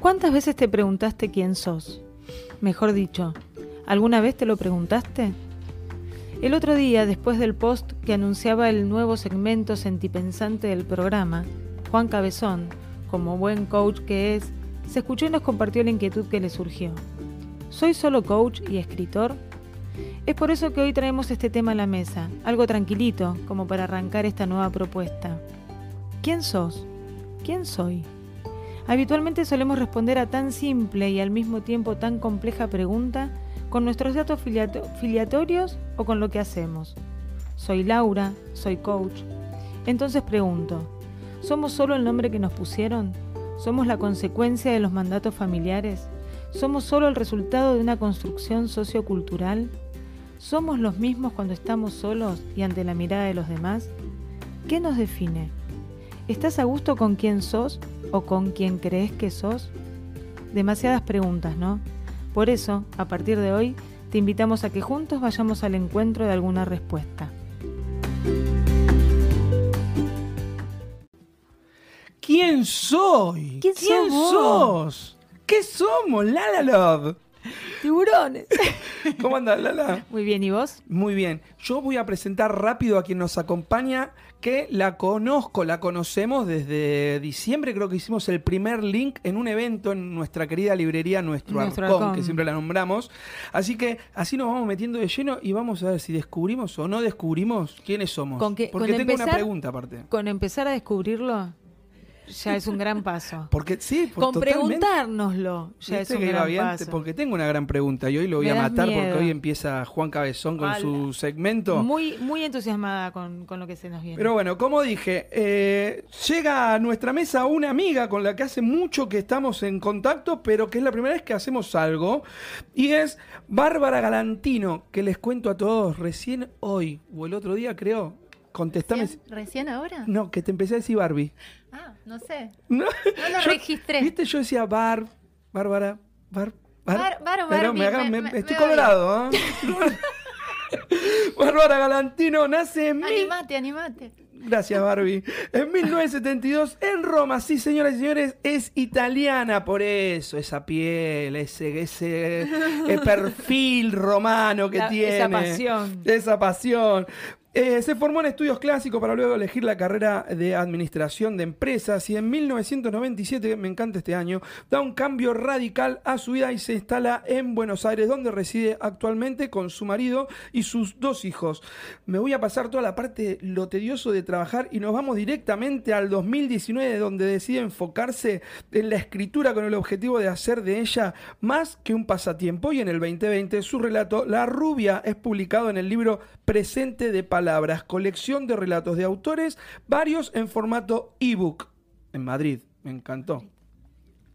¿Cuántas veces te preguntaste quién sos? Mejor dicho, ¿alguna vez te lo preguntaste? El otro día, después del post que anunciaba el nuevo segmento sentipensante del programa, Juan Cabezón, como buen coach que es, se escuchó y nos compartió la inquietud que le surgió. ¿Soy solo coach y escritor? Es por eso que hoy traemos este tema a la mesa, algo tranquilito como para arrancar esta nueva propuesta. ¿Quién sos? ¿Quién soy? Habitualmente solemos responder a tan simple y al mismo tiempo tan compleja pregunta con nuestros datos filiatorios o con lo que hacemos. Soy Laura, soy coach. Entonces pregunto, ¿somos solo el nombre que nos pusieron? ¿Somos la consecuencia de los mandatos familiares? ¿Somos solo el resultado de una construcción sociocultural? ¿Somos los mismos cuando estamos solos y ante la mirada de los demás? ¿Qué nos define? ¿Estás a gusto con quién sos o con quién crees que sos? Demasiadas preguntas, ¿no? Por eso, a partir de hoy, te invitamos a que juntos vayamos al encuentro de alguna respuesta. ¿Quién soy? ¿Quién, sos? ¿Qué somos, Lala Love? Tiburones. ¿Cómo andas, Lala? Muy bien, ¿y vos? Muy bien. Yo voy a presentar rápido a quien nos acompaña, que la conozco, la conocemos desde diciembre, creo que hicimos el primer link en un evento en nuestra querida librería Nuestro, Arcón, que siempre la nombramos. Así que así nos vamos metiendo de lleno y vamos a ver si descubrimos o no descubrimos quiénes somos. ¿Con Porque tengo una pregunta aparte. Con empezar a descubrirlo, ya es un gran paso. Porque sí, con preguntárnoslo ya es un gran paso. Porque tengo una gran pregunta y hoy lo voy a matar porque hoy empieza Juan Cabezón con su segmento. Muy, muy entusiasmada con, lo que se nos viene. Pero bueno, como dije, eh, llega a nuestra mesa una amiga con la que hace mucho que estamos en contacto, pero que es la primera vez que hacemos algo. Y es Bárbara Galantino, que les cuento a todos, recién hoy o el otro día creo, contestame. ¿Recién, ahora? No, que te empecé a decir Barbie. Ah, no sé. No, lo registré. Viste, yo decía Bar, Bárbara, Bar, Bar, bar, bar me, me, estoy colorado, ¿eh? Bárbara Galantino nace en. Animate, animate. Gracias, Barbie. En 1972, en Roma, sí, señoras y señores, es italiana, por eso, esa piel, ese, ese, eh, perfil romano que tiene. Esa pasión. Esa pasión. Eh, se formó en estudios clásicos para luego elegir la carrera de administración de empresas y en 1997, me encanta este año, da un cambio radical a su vida y se instala en Buenos Aires, donde reside actualmente con su marido y sus dos hijos. Me voy a pasar toda la parte lo tedioso de trabajar y nos vamos directamente al 2019, donde decide enfocarse en la escritura con el objetivo de hacer de ella más que un pasatiempo. Y en el 2020, su relato La rubia es publicado en el libro Presente de palabras, colección de relatos de autores, varios en formato ebook en Madrid. Me encantó.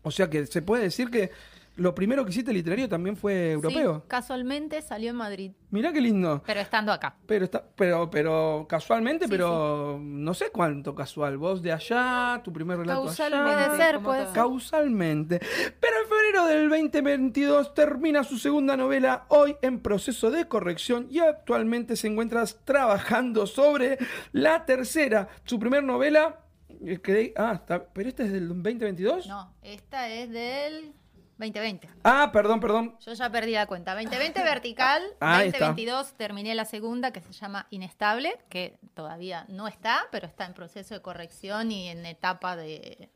O sea que se puede decir que lo primero que hiciste literario también fue europeo. Sí, casualmente salió en Madrid. Mirá qué lindo. Pero estando acá. Pero está, pero, pero casualmente, pero no sé cuánto casual. Vos de allá, tu primer relato Causalmente, allá. Puede ser, puede ser. Causalmente. Pero en febrero del 2022 termina su segunda novela, hoy en proceso de corrección, y actualmente se encuentra trabajando sobre la tercera. Su primer novela. Eh, ah, está, pero esta es del 2022? No, esta es del 2020. Ah, perdón, perdón. Yo ya perdí la cuenta. 2020 vertical, 2022 terminé la segunda que se llama Inestable, que todavía no está, pero está en proceso de corrección y en etapa de,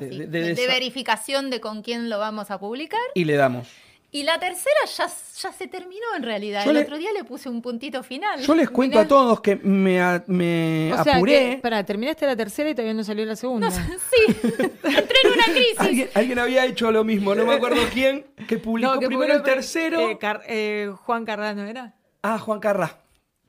de verificación de con quién lo vamos a publicar. Y le damos. Y la tercera ya, ya se terminó en realidad. el otro día le puse un puntito final. Yo les cuento a todos que me, me o sea, apuré. para, terminaste la tercera y todavía no salió la segunda. sí, entré en una crisis. ¿Alguien, había hecho lo mismo, no me acuerdo quién, que publicó primero el tercero. Eh, eh, Juan Carrano era? Ah, Juan Carrá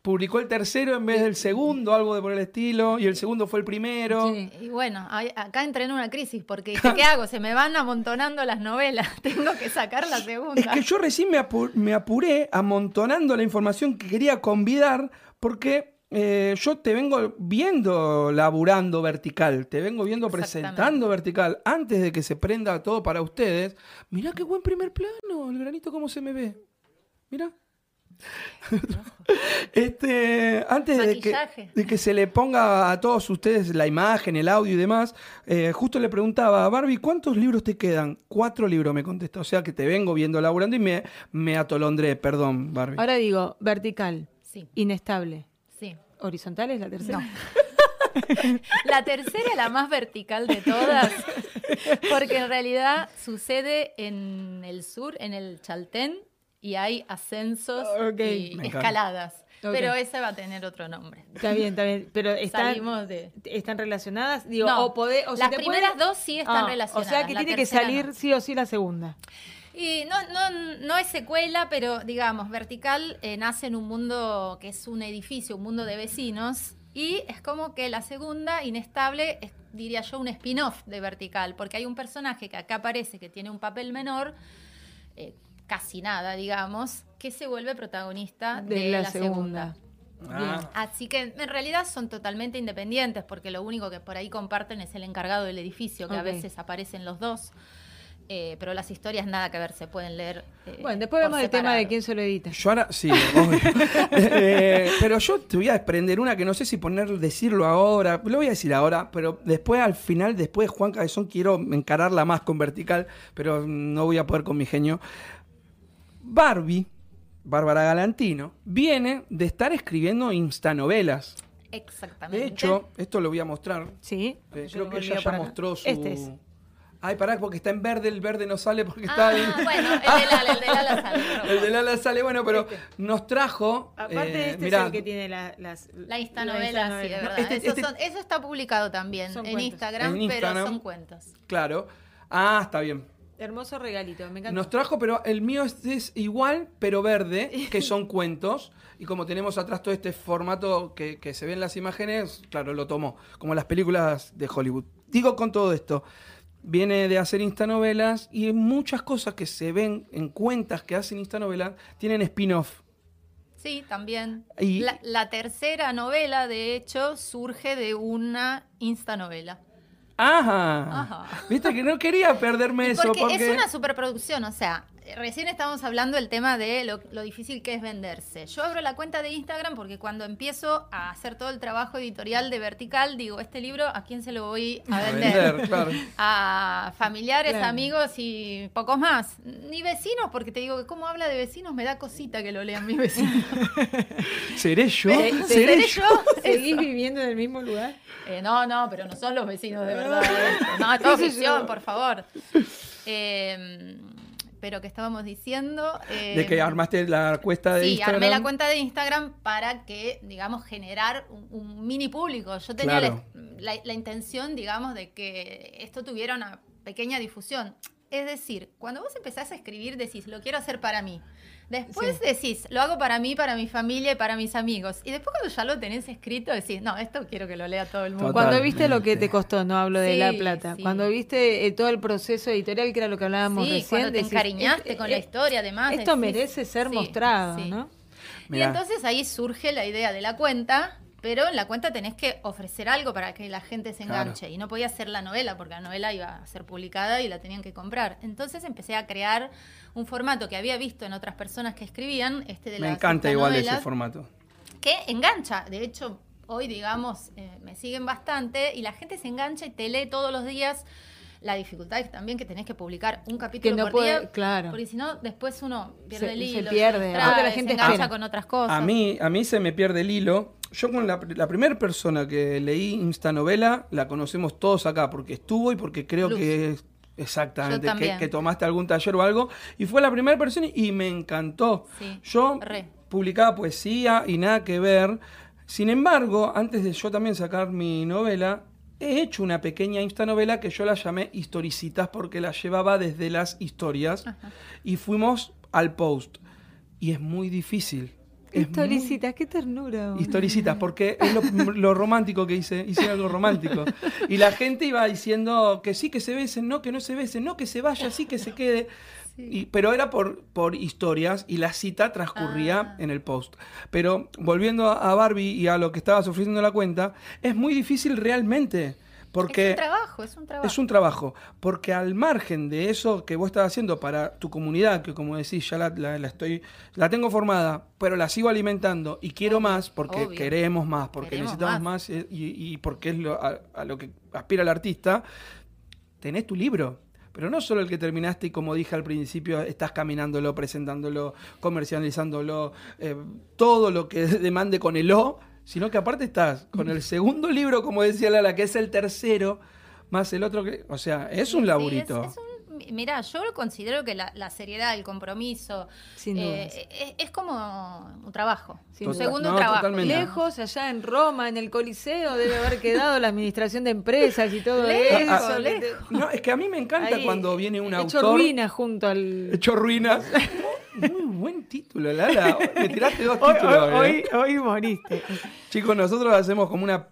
publicó el tercero en vez del segundo, algo de por el estilo, y el segundo fue el primero. Y bueno, acá entré en una crisis, porque ¿qué hago? Se me van amontonando las novelas, tengo que sacar la segunda. Es que yo recién me, apuré amontonando la información que quería convidar, porque eh, yo te vengo viendo laburando vertical, te vengo viendo presentando vertical, antes de que se prenda todo para ustedes. Mirá qué buen primer plano, el granito cómo se me ve. Mirá. este, antes de que, se le ponga a todos ustedes la imagen, el audio y demás, eh, justo le preguntaba a Barbie, ¿cuántos libros te quedan? Cuatro libros, me contestó. O sea que te vengo viendo laburando y me, me atolondré, perdón, Barbie. Ahora digo, vertical, sí. inestable. Sí. ¿Horizontal es la tercera? la tercera, la más vertical de todas, porque en realidad sucede en el sur, en el Chaltén, y hay ascensos y escaladas. Pero ese va a tener otro nombre. Está bien, está bien. Pero están, ¿están relacionadas? Digo, o las primeras dos sí están relacionadas. O sea que tiene que salir sí o sí la segunda. Y no, no, no es secuela, pero digamos, Vertical eh, nace en un mundo que es un edificio, un mundo de vecinos, y es como que la segunda, Inestable, es, diría yo, un spin-off de Vertical, porque hay un personaje que acá aparece que tiene un papel menor, eh, casi nada, digamos, que se vuelve protagonista de, la, segunda. Ah. Así que en realidad son totalmente independientes porque lo único que por ahí comparten es el encargado del edificio, que a veces aparecen los dos. Eh, pero las historias nada que ver, se pueden leer. Eh, bueno, después vemos el tema de quién se lo edita. Yo ahora, sí, eh, pero yo te voy a desprender una que no sé si poner, decirlo ahora, lo voy a decir ahora, pero después al final, después de Juan Cabezón, quiero encararla más con vertical, pero no voy a poder con mi genio. Barbie, Bárbara Galantino, viene de estar escribiendo instanovelas. Exactamente. De hecho, esto lo voy a mostrar. Sí. creo que ella ya mostró su. Este es. Ay, pará, porque está en verde, el verde no sale porque está ahí. Ah, bueno, el del ala, el del ala sale. el del ala sale, bueno, pero este. nos trajo. Aparte, este es el que tiene la, las. La instanovela, sí, de verdad. Este, eso, este eso, está publicado también en Instagram, pero son cuentos. Claro. Ah, está bien. Hermoso regalito, me encanta. Nos trajo, pero el mío es, igual, pero verde, que son cuentos. Y como tenemos atrás todo este formato que, se ve en las imágenes, claro, lo tomó, como las películas de Hollywood. Digo con todo esto, viene de hacer instanovelas y muchas cosas que se ven en cuentas que hacen instanovelas tienen spin-off. Sí, también. la, la tercera novela, de hecho, surge de una instanovela. Ajá. Viste que no quería perderme eso. Porque, es una superproducción, o sea, recién estábamos hablando del tema de lo, difícil que es venderse. Yo abro la cuenta de Instagram porque cuando empiezo a hacer todo el trabajo editorial de Vertical, digo, este libro, ¿a quién se lo voy a vender? A, familiares, amigos y pocos más. Ni vecinos, porque te digo que como habla de vecinos me da cosita que lo lean mis vecinos. ¿Seré yo? ¿Seré, yo? ¿Seguís viviendo en el mismo lugar? Eh, no, no, pero no son los vecinos de verdad. no, todo ficción, por favor. Eh, pero que estábamos diciendo. de que eh, armaste la cuenta de Instagram. Sí, armé la cuenta de Instagram para que, digamos, generar un, mini público. Yo tenía la, intención, digamos, de que esto tuviera una pequeña difusión. Es decir, cuando vos empezás a escribir, decís, lo quiero hacer para mí. Después decís, lo hago para mí, para mi familia y para mis amigos. Y después cuando ya lo tenés escrito, decís, no, esto quiero que lo lea todo el mundo. Cuando viste lo que te costó, no hablo de La Plata. Cuando viste eh, todo el proceso editorial, que era lo que hablábamos recién. Cuando te encariñaste con la historia, además. Esto merece ser mostrado, ¿no? Y entonces ahí surge la idea de la cuenta, pero en la cuenta tenés que ofrecer algo para que la gente se enganche. Y no podía ser la novela, porque la novela iba a ser publicada y la tenían que comprar. Entonces empecé a crear un formato que había visto en otras personas que escribían, este de Me encanta igual ese formato. Que engancha, de hecho, hoy digamos, eh, me siguen bastante y la gente se engancha y te lee todos los días. La dificultad es también que tenés que publicar un capítulo por día, claro. porque si no después uno pierde el hilo, se pierde, la gente engancha con otras cosas. A mí, a mí se me pierde el hilo. Yo con la, la primera persona que leí Insta novela la conocemos todos acá porque estuvo y porque creo que es Exactamente, que, tomaste algún taller o algo. Y fue la primera persona y me encantó. yo publicaba poesía y nada que ver. Sin embargo, antes de yo también sacar mi novela, he hecho una pequeña instanovela que yo la llamé Historicitas porque la llevaba desde las historias y fuimos al post. Y es muy difícil Historicitas, qué ternura. Historicitas, porque es lo, romántico que hice, hice algo romántico. Y la gente iba diciendo que sí, que se besen, no, que no se besen, no, que se vaya, sí, que se quede. Pero era por, por historias y la cita transcurría ah. en el post. Pero volviendo a Barbie y a lo que estaba ofreciendo la cuenta, es muy difícil realmente Porque es un trabajo, es un trabajo. Es un trabajo. Porque al margen de eso que vos estás haciendo para tu comunidad, que como decís, ya la, estoy, la tengo formada, pero la sigo alimentando y quiero más porque queremos más, porque necesitamos más, eh, y, porque es a, lo que aspira el artista, tenés tu libro. Pero no solo el que terminaste y como dije al principio, estás caminándolo, presentándolo, comercializándolo, eh, todo lo que demande con el O, sino que aparte estás con el segundo libro, como decía Lala, que es el tercero, más el otro que. O sea, es un laburito. Mira, yo considero que la, seriedad, el compromiso, eh, es, como un trabajo, un segundo trabajo. Lejos, allá en Roma, en el Coliseo, debe haber quedado la administración de empresas y todo eso. Ah, no, es que a mí me encanta cuando viene un autor. Hecho ruinas junto al. Hecho ruinas. Muy buen título, Lala. Me tiraste dos títulos. Hoy, ¿eh? hoy, moriste. Chicos, nosotros hacemos como una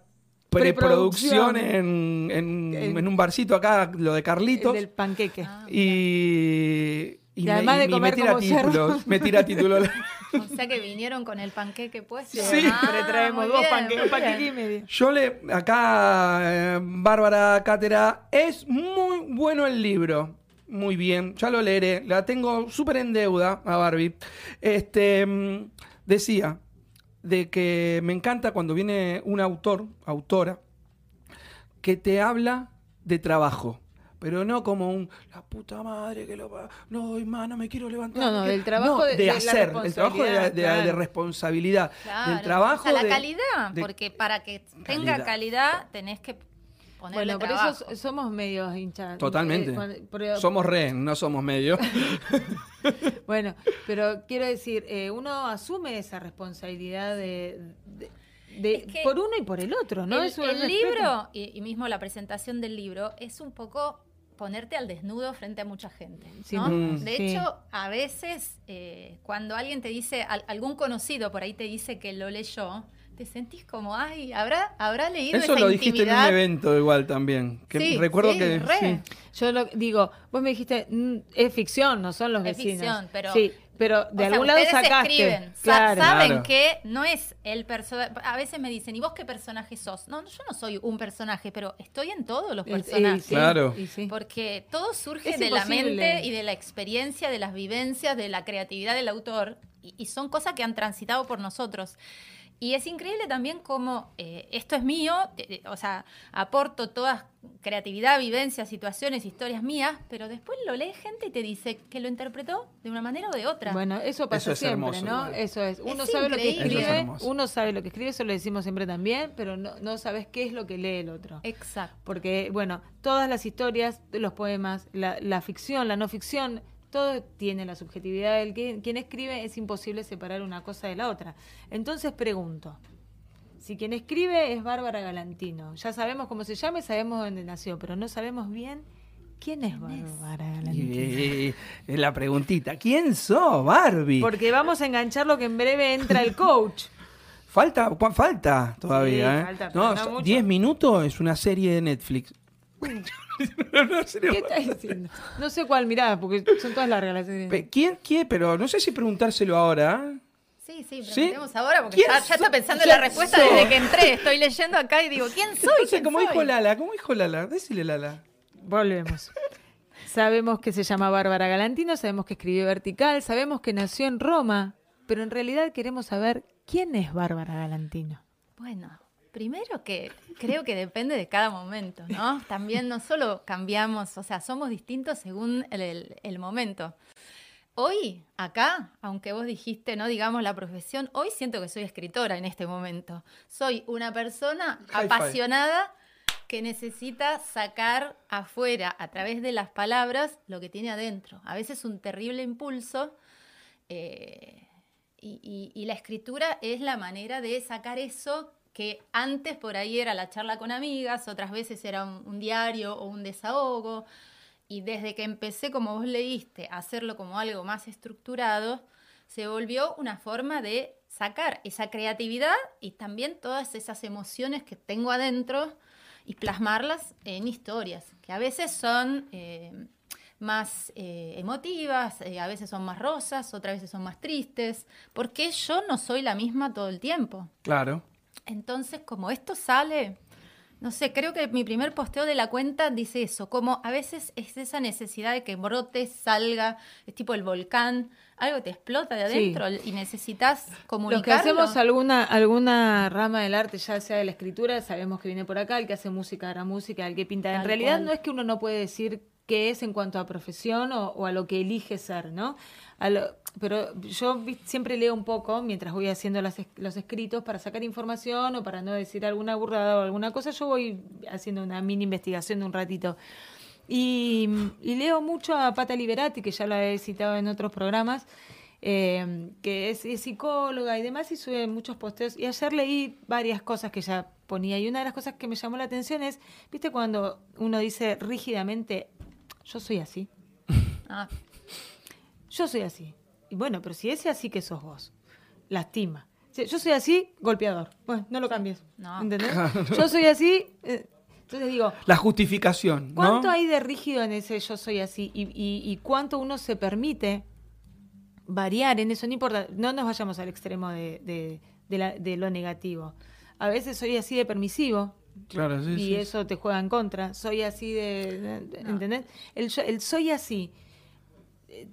preproducción en, en, un barcito acá, lo de Carlitos. del panqueque. Ah, y, y, además de comer me tira títulos. Me tira títulos. O sea que vinieron con el panqueque puesto. Sí, ah, traemos dos panqueques, panqueque y medio. Yo le, acá, eh, Bárbara Cátera, es muy bueno el libro muy bien, ya lo leeré, la tengo súper en deuda a Barbie. Este, mm, decía de que me encanta cuando viene un autor, autora, que te habla de trabajo. Pero no como un, la puta madre que lo va. No, no me quiero levantar. No, no, del trabajo de, hacer, el trabajo de, responsabilidad. del trabajo. O la calidad, porque para que tenga calidad tenés que bueno, por eso somos medios hinchados. Totalmente. somos re, no somos medios. bueno, pero quiero decir, eh, uno asume esa responsabilidad de, por uno y por el otro, ¿no? El, el libro, y, mismo la presentación del libro, es un poco ponerte al desnudo frente a mucha gente. ¿no? Mm. de hecho, a veces eh, cuando alguien te dice, algún conocido por ahí te dice que lo leyó, te sentís como, ay, ¿habrá, habrá leído Eso lo dijiste en un evento igual también. Que recuerdo que... Yo lo digo, vos me dijiste, mm, es ficción, no son los es vecinos. Ficción, pero... Sí, pero de algún lado sacaste. Escriben, saben que no es el personaje. A veces me dicen, ¿y vos qué personaje sos? No, yo no soy un personaje, pero estoy en todos los personajes. claro. Porque todo surge de la mente y de la experiencia, de las vivencias, de la creatividad del autor. y son cosas que han transitado por nosotros. Y es increíble también cómo eh, esto es mío, o sea, aporto toda creatividad, vivencias, situaciones, historias mías, pero después lo lee gente y te dice que lo interpretó de una manera o de otra. Bueno, eso pasa siempre, ¿no? Eso es. Uno sabe lo que escribe, uno sabe lo que escribe, eso lo decimos siempre también, pero no, no sabes qué es lo que lee el otro. Exacto. Porque, bueno, todas las historias, los poemas, la, la ficción, la no ficción, todo tiene la subjetividad del que quien escribe, es imposible separar una cosa de la otra. Entonces pregunto, si quien escribe es Bárbara Galantino, ya sabemos cómo se llama y sabemos dónde nació, pero no sabemos bien quién es Bárbara Galantino. Es la preguntita, ¿quién sos, Barbie? Porque vamos a enganchar lo que en breve entra el coach. Falta, falta todavía, ¿eh? no, 10 minutos es una serie de Netflix. ¿Qué estás diciendo? No sé cuál mirá, porque son todas largas las series. ¿Quién, quién? Pero no sé si preguntárselo ahora. Sí, sí, preguntemos ahora porque ya, está pensando en la respuesta desde que entré. Estoy leyendo acá y digo, ¿quién soy? No sé, como dijo Lala, ¿cómo dijo Lala? Decile Lala. Volvemos. sabemos que se llama Bárbara Galantino, sabemos que escribió Vertical, sabemos que nació en Roma, pero en realidad queremos saber quién es Bárbara Galantino. Bueno, Primero que creo que depende de cada momento, ¿no? También no solo cambiamos, o sea, somos distintos según el, momento. Hoy, acá, aunque vos dijiste, no digamos la profesión, hoy siento que soy escritora en este momento. Soy una persona apasionada que necesita sacar afuera, a través de las palabras, lo que tiene adentro. A veces un terrible impulso. Eh, y la escritura es la manera de sacar eso que antes por ahí era la charla con amigas, otras veces era un, diario o un desahogo, y desde que empecé, como vos leíste, a hacerlo como algo más estructurado, se volvió una forma de sacar esa creatividad y también todas esas emociones que tengo adentro y plasmarlas en historias, que a veces son eh, más eh, emotivas, eh, a veces son más rosas, otras veces son más tristes, porque yo no soy la misma todo el tiempo. Claro. Entonces, como esto sale, no sé, creo que mi primer posteo de la cuenta dice eso, como a veces es esa necesidad de que brote, salga, es tipo el volcán, algo te explota de adentro y necesitas comunicarlo. Los que hacemos alguna, alguna rama del arte, ya sea de la escritura, sabemos que viene por acá, el que hace música hará música, el que pinta. en realidad no es que uno no puede decir qué es en cuanto a profesión o, a lo que elige ser, ¿no? Pero yo siempre leo un poco mientras voy haciendo los escritos para sacar información o para no decir alguna burrada o alguna cosa, yo voy haciendo una mini investigación de un ratito. Y, leo mucho a Pata Liberati, que ya lo he citado en otros programas, eh, que es, psicóloga y demás, y sube muchos posteos. Y ayer leí varias cosas que ya ponía. Y una de las cosas que me llamó la atención es, ¿viste cuando uno dice rígidamente, yo soy así? Ah. Yo soy así. Y bueno, pero si ese así que sos vos, lastima. Yo soy así, golpeador. Bueno, no lo cambies. No. ¿Entendés? Yo soy así. Eh, entonces digo. La justificación. ¿Cuánto hay de rígido en ese yo soy así? Y, cuánto uno se permite variar en eso. No importa, no nos vayamos al extremo de, lo negativo. A veces soy así de permisivo. Claro, sí, y eso te juega en contra. Soy así de. ¿Entendés? El, el soy así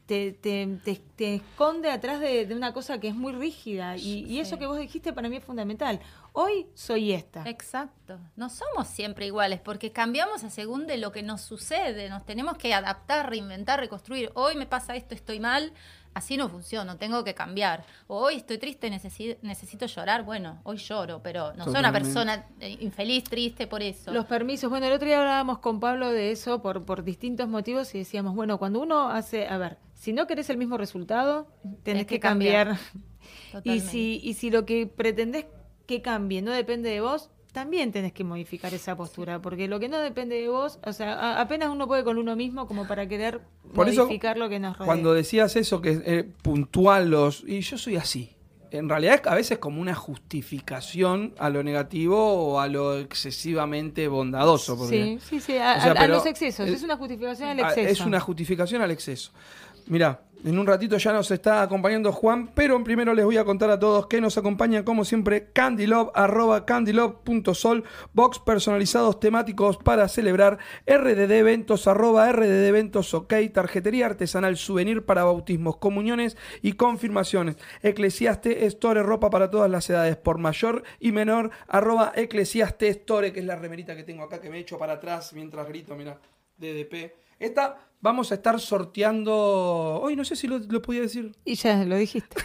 te, te, esconde atrás de, una cosa que es muy rígida y, eso que vos dijiste para mí es fundamental. Hoy soy esta. Exacto. No somos siempre iguales porque cambiamos a según de lo que nos sucede. Nos tenemos que adaptar, reinventar, reconstruir. Hoy me pasa esto, estoy mal así no funciona, tengo que cambiar. O hoy estoy triste, necesito, necesito llorar, bueno, hoy lloro, pero no soy una persona eh, infeliz, triste por eso. Los permisos, bueno, el otro día hablábamos con Pablo de eso por, por distintos motivos y decíamos, bueno, cuando uno hace, a ver, si no querés el mismo resultado, tenés que, cambiar. Y si, y si lo que pretendés que cambie no depende de vos, también tenés que modificar esa postura, porque lo que no depende de vos, o sea, apenas uno puede con uno mismo como para querer modificar lo que nos rodea. Cuando decías eso, que es eh, puntual los... Y yo soy así. En realidad es a veces como una justificación a lo negativo o a lo excesivamente bondadoso. sí, sí, sí, a, los excesos. Es, una justificación al exceso. Es una justificación al exceso. Mira, en un ratito ya nos está acompañando Juan, pero primero les voy a contar a todos que nos acompañan como siempre Candylove, arroba candylove.sol, box personalizados temáticos para celebrar, RDD eventos, arroba RDD eventos, ok, tarjetería artesanal, souvenir para bautismos, comuniones y confirmaciones, Eclesiaste Store, ropa para todas las edades, por mayor y menor, arroba Eclesiaste Store, que es la remerita que tengo acá que me echo para atrás mientras grito, mira, DDP. Esta vamos a estar sorteando. Hoy no sé si lo, podía decir. Y ya lo dijiste.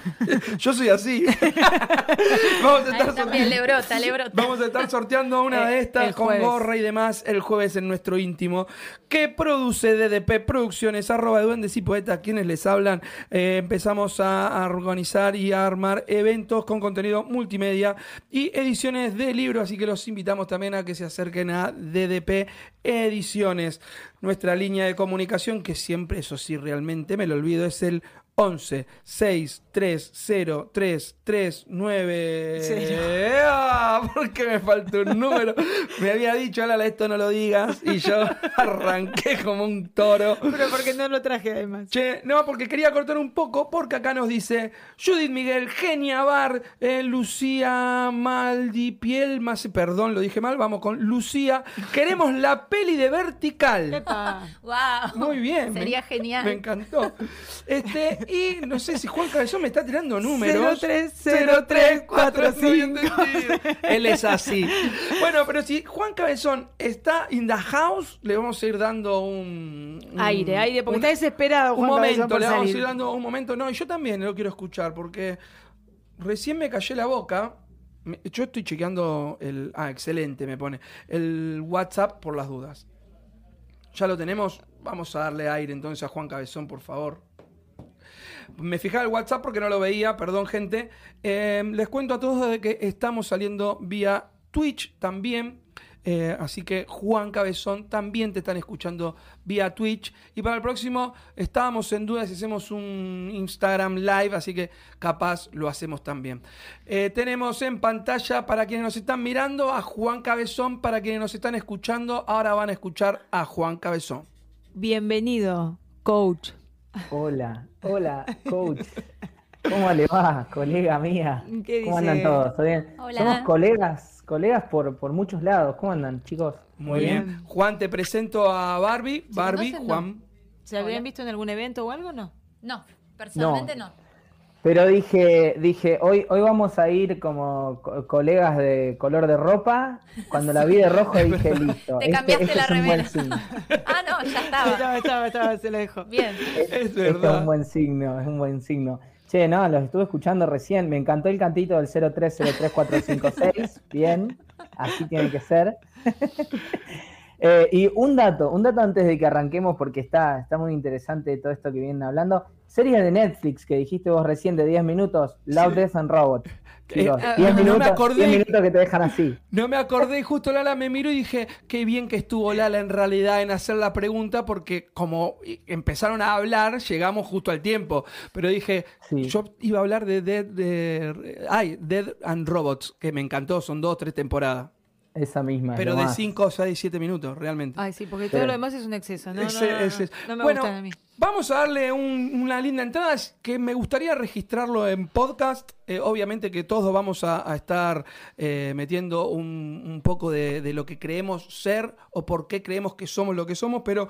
Yo soy así. vamos, a estar le brota, le brota. vamos a estar sorteando una de estas con gorra y demás el jueves en nuestro íntimo. Que produce DDP Producciones, arroba de duendes y poetas, quienes les hablan. Eh, empezamos a, a organizar y a armar eventos con contenido multimedia y ediciones de libros. Así que los invitamos también a que se acerquen a DDP Ediciones. Nuestra línea de comunicación, que siempre, eso sí, realmente me lo olvido, es el 11 6 3 0 3 3 9 ah, porque me faltó un número. Me había dicho Ala esto no lo digas y yo arranqué como un toro. Pero porque no lo traje además. Che no porque quería cortar un poco porque acá nos dice Judith Miguel Genia Bar eh, Lucía Maldipiel más perdón lo dije mal vamos con Lucía. Queremos la peli de vertical wow muy bien sería genial. me encantó. Este y no sé si Juan Cabezón me está tirando números. 030345. Él es así. Bueno, pero si Juan Cabezón está in the house, le vamos a ir dando un. aire, aire, porque está desesperado. un momento, le vamos a ir dando un momento. No, y yo también lo quiero escuchar, porque recién me callé la boca. Yo estoy chequeando el. Ah, excelente, me pone. El WhatsApp por las dudas. Ya lo tenemos. Vamos a darle aire entonces a Juan Cabezón, por favor. Me fijaba el WhatsApp porque no lo veía, perdón gente. Em, les cuento a todos que estamos saliendo vía Twitch también. Eh, así que Juan Cabezón también te están escuchando vía Twitch. Y para el próximo estábamos en duda si hacemos un Instagram live, así que capaz lo hacemos también. Eh, tenemos en pantalla para quienes nos están mirando a Juan Cabezón, para quienes nos están escuchando, ahora van a escuchar a Juan Cabezón. Bienvenido, coach. Hola, hola, coach. ¿Cómo le va, colega mía? ¿Cómo andan todos? ¿Todo bien? Somos colegas, colegas por, por muchos lados. ¿Cómo andan, chicos? Muy bien. Juan, te presento a Barbie. Barbie, Juan. ¿Se habían visto en algún evento o algo no? No, personalmente no. Pero dije, dije, hoy, hoy vamos a ir como colegas de color de ropa. Cuando la vi de rojo dije, listo. Te este, cambiaste este la remera. ah, no, ya estaba. estaba, estaba, estaba, se lo dejo. Bien. Es verdad. es un buen signo, es un buen signo. Che, no, los estuve escuchando recién. Me encantó el cantito del 0303456. Bien, así tiene que ser. Eh, y un dato, un dato antes de que arranquemos, porque está, está muy interesante todo esto que vienen hablando. Serie de Netflix que dijiste vos recién de 10 minutos, Love, Death and Robot. 10 eh, minutos, minutos que te dejan así. No me acordé, justo Lala me miró y dije, qué bien que estuvo Lala en realidad en hacer la pregunta, porque como empezaron a hablar, llegamos justo al tiempo. Pero dije, yo iba a hablar de Dead, de, ay, Dead and Robots, que me encantó, son dos tres temporadas. Esa misma. Pero de 5, 6, 7 minutos, realmente. Ay, sí, porque todo lo demás es un exceso. No, no, me bueno, a mí. Vamos a darle una linda entrada que me gustaría registrarlo en podcast. Eh, obviamente que todos vamos a, estar eh, metiendo un, poco de, de, lo que creemos ser o por qué creemos que somos lo que somos, pero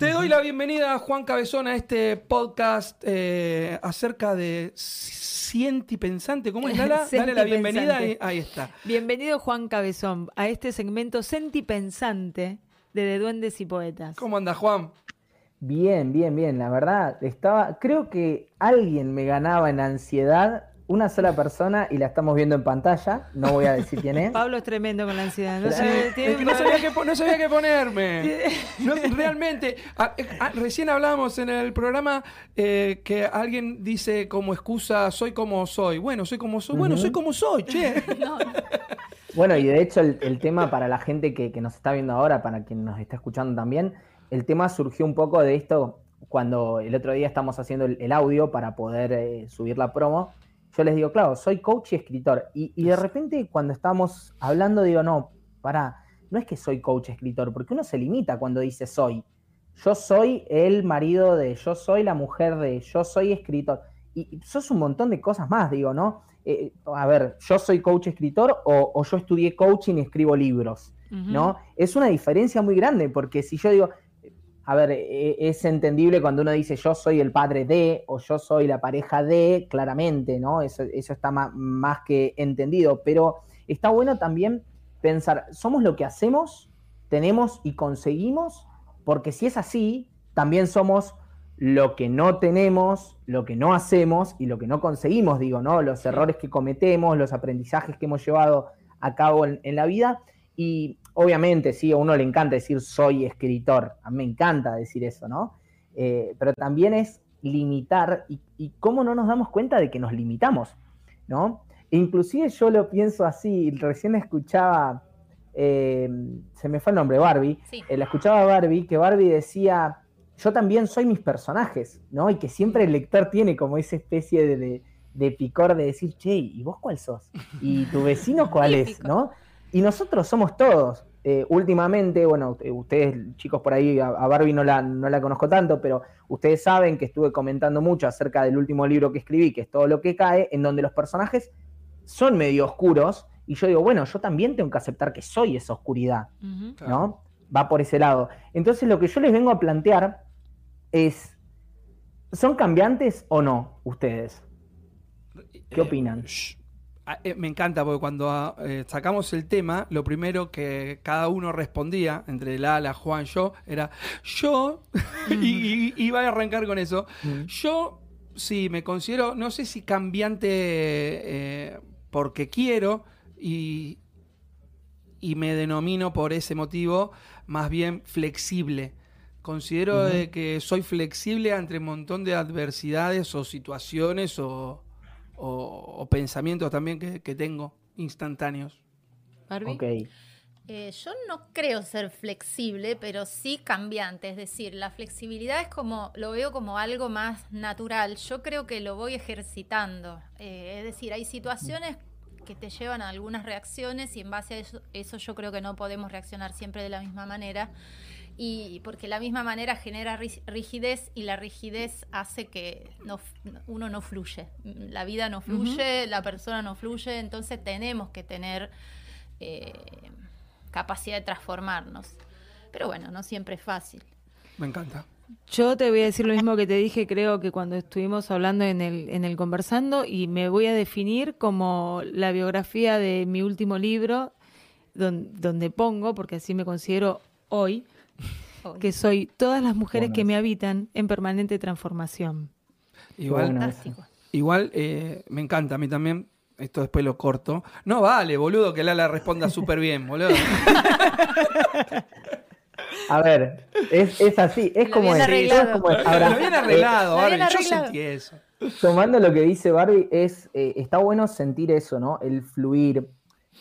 te doy la bienvenida, Juan Cabezón, a este podcast eh, acerca de Sienti Pensante. ¿Cómo es, Lala? Dale la bienvenida y ahí está. Bienvenido, Juan Cabezón, a este segmento Pensante de, de Duendes y Poetas. ¿Cómo anda, Juan? Bien, bien, bien. La verdad, estaba. Creo que alguien me ganaba en ansiedad una sola persona y la estamos viendo en pantalla. No voy a decir quién es. Pablo es tremendo con la ansiedad. No, sabía, qué, ponerme. realmente, eh, recién hablábamos en el programa eh, que alguien dice como excusa, soy como soy. Bueno, soy como soy. Bueno, soy como soy, che. Bueno, y de hecho el, tema para la gente que, nos está viendo ahora, para quien nos está escuchando también, el tema surgió un poco de esto cuando el otro día estamos haciendo el, audio para poder eh, subir la promo yo les digo, claro, soy coach y escritor. Y, de repente cuando estamos hablando digo, no, para, no es que soy coach y escritor, porque uno se limita cuando dice soy. Yo soy el marido de, yo soy la mujer de, yo soy escritor. Y, sos un montón de cosas más, digo, ¿no? Eh, a ver, yo soy coach escritor o, yo estudié coaching y escribo libros, ¿no? Es una diferencia muy grande, porque si yo digo, a ver, e, es entendible cuando uno dice yo soy el padre de o yo soy la pareja de, claramente, ¿no? Eso, está más, que entendido, pero está bueno también pensar, somos lo que hacemos, tenemos y conseguimos, porque si es así, también somos lo que no tenemos, lo que no hacemos y lo que no conseguimos, digo, ¿no? Los errores que cometemos, los aprendizajes que hemos llevado a cabo en, en la vida. Y obviamente, sí, a uno le encanta decir soy escritor, a mí me encanta decir eso, ¿no? Eh, pero también es limitar y, cómo no nos damos cuenta de que nos limitamos, ¿no? E inclusive yo lo pienso así, recién escuchaba, eh, se me fue el nombre, Barbie, eh, la escuchaba Barbie, que Barbie decía, yo también soy mis personajes, ¿no? Y que siempre el lector tiene como esa especie de, de picor de decir, che, ¿y vos cuál sos? ¿Y tu vecino cuál es? ¿No? Y nosotros somos todos. Eh, últimamente, bueno, eh, ustedes chicos por ahí, a, Barbie no la, no la conozco tanto, pero ustedes saben que estuve comentando mucho acerca del último libro que escribí, que es Todo lo que cae, en donde los personajes son medio oscuros. Y yo digo, bueno, yo también tengo que aceptar que soy esa oscuridad, ¿no? Va por ese lado. Entonces lo que yo les vengo a plantear es, ¿son cambiantes o no ustedes? ¿Qué eh, opinan? Ah, eh, me encanta porque cuando ah, eh, sacamos el tema, lo primero que cada uno respondía, entre Lala, Juan, yo, era yo, y, iba a arrancar con eso. Yo, sí, me considero, no sé si cambiante eh, porque quiero y, y me denomino por ese motivo más bien flexible. Considero que soy flexible entre un montón de adversidades o situaciones o, o, pensamientos también que, tengo instantáneos. Barbie. Eh, yo no creo ser flexible, pero sí cambiante. Es decir, la flexibilidad es como, lo veo como algo más natural. Yo creo que lo voy ejercitando. Eh, es decir, hay situaciones que te llevan a algunas reacciones y en base a eso, eso yo creo que no podemos reaccionar siempre de la misma manera y porque la misma manera genera rigidez y la rigidez hace que no, uno no fluye, la vida no fluye, la persona no fluye, entonces tenemos que tener eh, capacidad de transformarnos. Pero bueno, no siempre es fácil. Me encanta. Yo te voy a decir lo mismo que te dije, creo que cuando estuvimos hablando en el, en el conversando, y me voy a definir como la biografía de mi último libro, donde, pongo, porque así me considero hoy, que soy todas las mujeres que me habitan en permanente transformación. Igual, igual eh, me encanta a mí también. Esto después lo corto. No vale, boludo, que Lala responda súper bien, boludo. A ver, es, así, es como es. Arreglado. lo bien arreglado, Barbie, yo sentí eso. Tomando lo que dice Barbie, es, eh, está bueno sentir eso, ¿no? El fluir.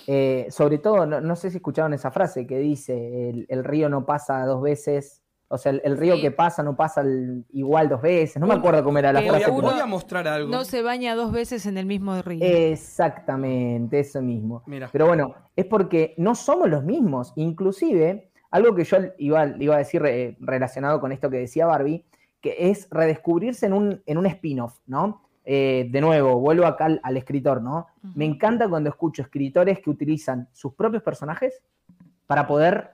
Eh, sobre todo, no, sé si escucharon esa frase que dice, el, río no pasa dos veces, o sea, el, río que pasa no pasa igual dos veces, no me acuerdo cómo era la frase. Voy a mostrar algo. No se baña dos veces en el mismo río. Exactamente, eso mismo. Mira. Pero bueno, es porque no somos los mismos, inclusive algo que yo iba, iba a decir eh, relacionado con esto que decía Barbie, que es redescubrirse en un, en un spin-off, ¿no? Eh, de nuevo, vuelvo acá al, escritor, ¿no? Me encanta cuando escucho escritores que utilizan sus propios personajes para poder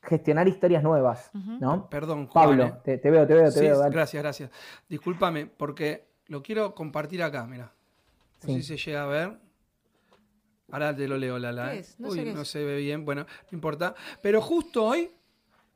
gestionar historias nuevas, ¿no? Perdón, Pablo, te, veo, te veo, te veo. Gracias, gracias. Discúlpame, porque lo quiero compartir acá, mira. No sé si se llega a ver. Ahora te lo leo, Lala. ¿eh? No Uy, no se ve bien. Bueno, no importa. Pero justo hoy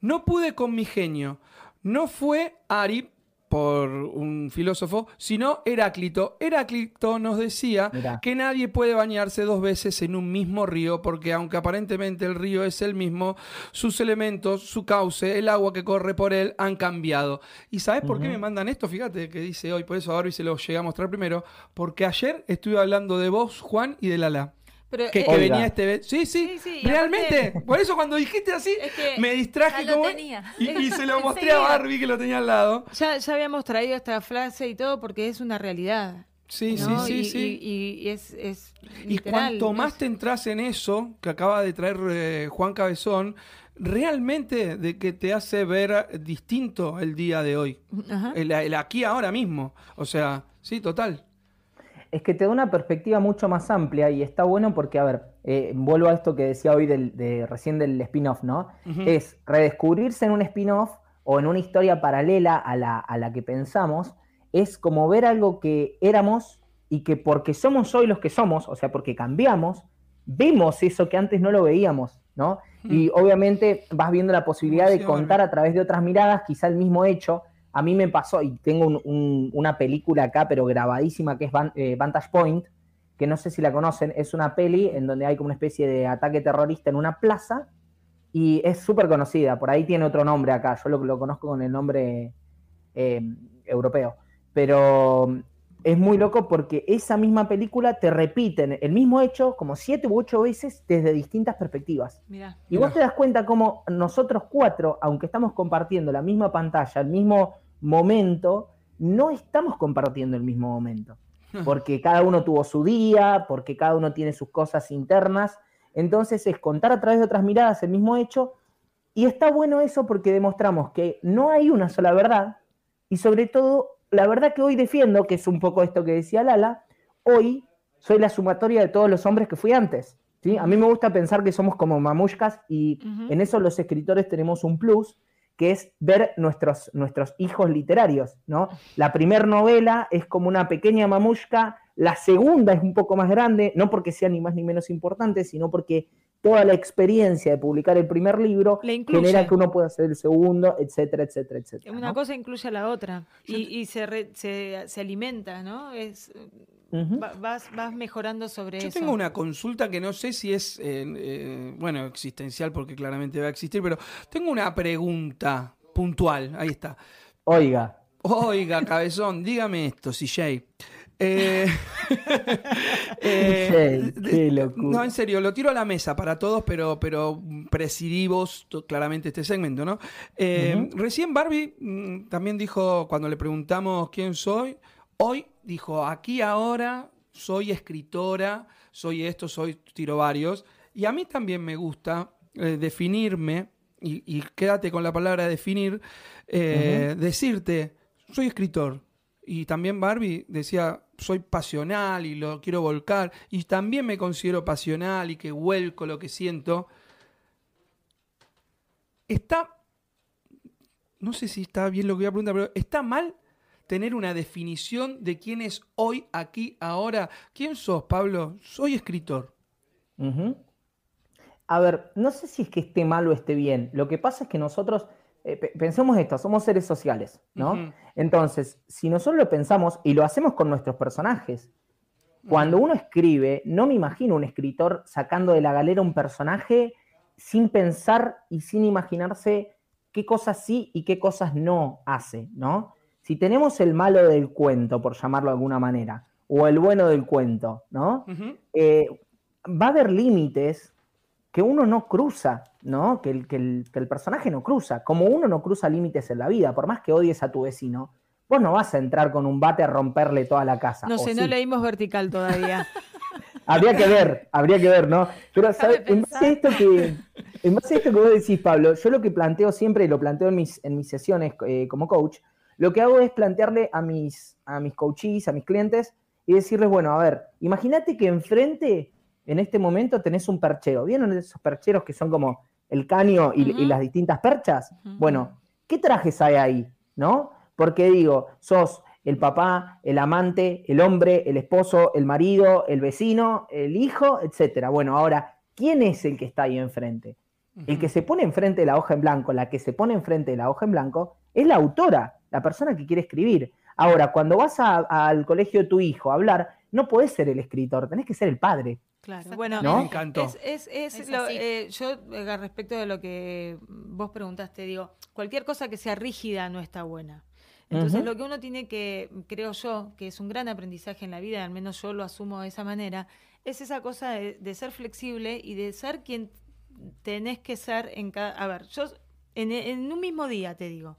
no pude con mi genio. No fue Ari por un filósofo, sino Heráclito. Heráclito nos decía que nadie puede bañarse dos veces en un mismo río, porque aunque aparentemente el río es el mismo, sus elementos, su cauce, el agua que corre por él han cambiado. ¿Y sabes por qué me mandan esto? Fíjate que dice hoy, por eso ahora y se lo llegué a mostrar primero, porque ayer estuve hablando de vos, Juan, y de Lala que, eh, venía este sí, sí, sí, realmente. por eso cuando dijiste así, me distraje como. Y, se lo mostré a Barbie que lo tenía al lado. Ya, ya habíamos traído esta frase y todo porque es una realidad. Sí, sí, sí, sí. Y, es, es Y cuanto más te entras en eso que acaba de traer eh, Juan Cabezón, realmente de que te hace ver distinto el día de hoy. El, el aquí ahora mismo. O sea, sí, total es que te da una perspectiva mucho más amplia y está bueno porque, a ver, eh, vuelvo a esto que decía hoy del, de, recién del spin-off, ¿no? Es redescubrirse en un spin-off o en una historia paralela a la, a la que pensamos, es como ver algo que éramos y que porque somos hoy los que somos, o sea, porque cambiamos, vemos eso que antes no lo veíamos, ¿no? Y obviamente vas viendo la posibilidad de contar a través de otras miradas quizá el mismo hecho, a mí me pasó, y tengo una película acá, pero grabadísima, que es eh, Vantage Point, que no sé si la conocen, es una peli en donde hay como una especie de ataque terrorista en una plaza, y es súper conocida, por ahí tiene otro nombre acá, yo lo, conozco con el nombre eh, europeo, pero es muy loco porque esa misma película te repiten el mismo hecho como siete u ocho veces desde distintas perspectivas. y vos te das cuenta como nosotros cuatro, aunque estamos compartiendo la misma pantalla, el mismo momento, no estamos compartiendo el mismo momento. Porque cada uno tuvo su día, porque cada uno tiene sus cosas internas. Entonces es contar a través de otras miradas el mismo hecho. Y está bueno eso porque demostramos que no hay una sola verdad. Y sobre todo, la verdad que hoy defiendo, que es un poco esto que decía Lala, hoy soy la sumatoria de todos los hombres que fui antes. ¿sí? A mí me gusta pensar que somos como mamushkas y en eso los escritores tenemos un plus que es ver nuestros, nuestros hijos literarios, ¿no? La primera novela es como una pequeña mamushka, la segunda es un poco más grande, no porque sea ni más ni menos importante, sino porque toda la experiencia de publicar el primer libro genera que uno pueda hacer el segundo, etcétera, etcétera, etcétera. Una cosa incluye a la otra y, se, se, alimenta, ¿no? Es, vas, vas, mejorando sobre eso. Yo tengo una consulta que no sé si es, eh, eh, bueno, existencial porque claramente va a existir, pero tengo una pregunta puntual. Ahí está. Oiga. Oiga, cabezón, dígame esto, CJ. Eh, eh no, en serio, lo tiro a la mesa para todos, pero, pero presidimos claramente este segmento, ¿no? Recién Barbie mm, también dijo, cuando le preguntamos quién soy, hoy dijo, aquí ahora soy escritora, soy esto, soy tiro varios. Y a mí también me gusta eh, definirme, y, quédate con la palabra definir, eh, decirte, soy escritor. Y también Barbie decía, soy pasional y lo quiero volcar. Y también me considero pasional y que vuelco lo que siento. Está, no sé si está bien lo que voy a preguntar, pero ¿está mal tener una definición de quién es hoy, aquí, ahora? ¿Quién sos, Pablo? Soy escritor. A ver, no sé si es que esté mal o esté bien. Lo que pasa es que nosotros, eh, pensemos esto, somos seres sociales, ¿no? Entonces, si nosotros lo pensamos y lo hacemos con nuestros personajes, cuando uno escribe, no me imagino un escritor sacando de la galera un personaje sin pensar y sin imaginarse qué cosas sí y qué cosas no hace, ¿no? Si tenemos el malo del cuento, por llamarlo de alguna manera, o el bueno del cuento, ¿no? Eh, va a haber límites que uno no cruza, ¿no? Que el, que, el, personaje no cruza. Como uno no cruza límites en la vida, por más que odies a tu vecino, vos no vas a entrar con un bate a romperle toda la casa. No sé, no leímos vertical todavía. habría que ver, habría que ver, ¿no? Pero, ¿sabes? En base, a esto que, en base a esto que vos decís, Pablo, yo lo que planteo siempre, y lo planteo en mis, en mis sesiones eh, como coach, lo que hago es plantearle a mis, a mis coaches, a mis clientes, y decirles, bueno, a ver, imagínate que enfrente en este momento tenés un perchero. ¿Vieron esos percheros que son como el caño y, las distintas perchas? Bueno, ¿qué trajes hay ahí? ¿No? Porque digo, sos el papá, el amante, el hombre, el esposo, el marido, el vecino, el hijo, etcétera. Bueno, ahora, ¿quién es el que está ahí enfrente? El que se pone enfrente de la hoja en blanco, la que se pone enfrente de la hoja en blanco, es la autora, la persona que quiere escribir. Ahora, cuando vas al colegio de tu hijo a hablar, no podés ser el escritor, tenés que ser el padre. Claro, bueno, me encantó. Es, eh, yo eh, respecto de lo que vos preguntaste, digo, cualquier cosa que sea rígida no está buena. Entonces, lo que uno tiene que, creo yo, que es un gran aprendizaje en la vida, al menos yo lo asumo de esa manera, es esa cosa de, ser flexible y de ser quien tenés que ser en cada... A ver, yo en un mismo día te digo,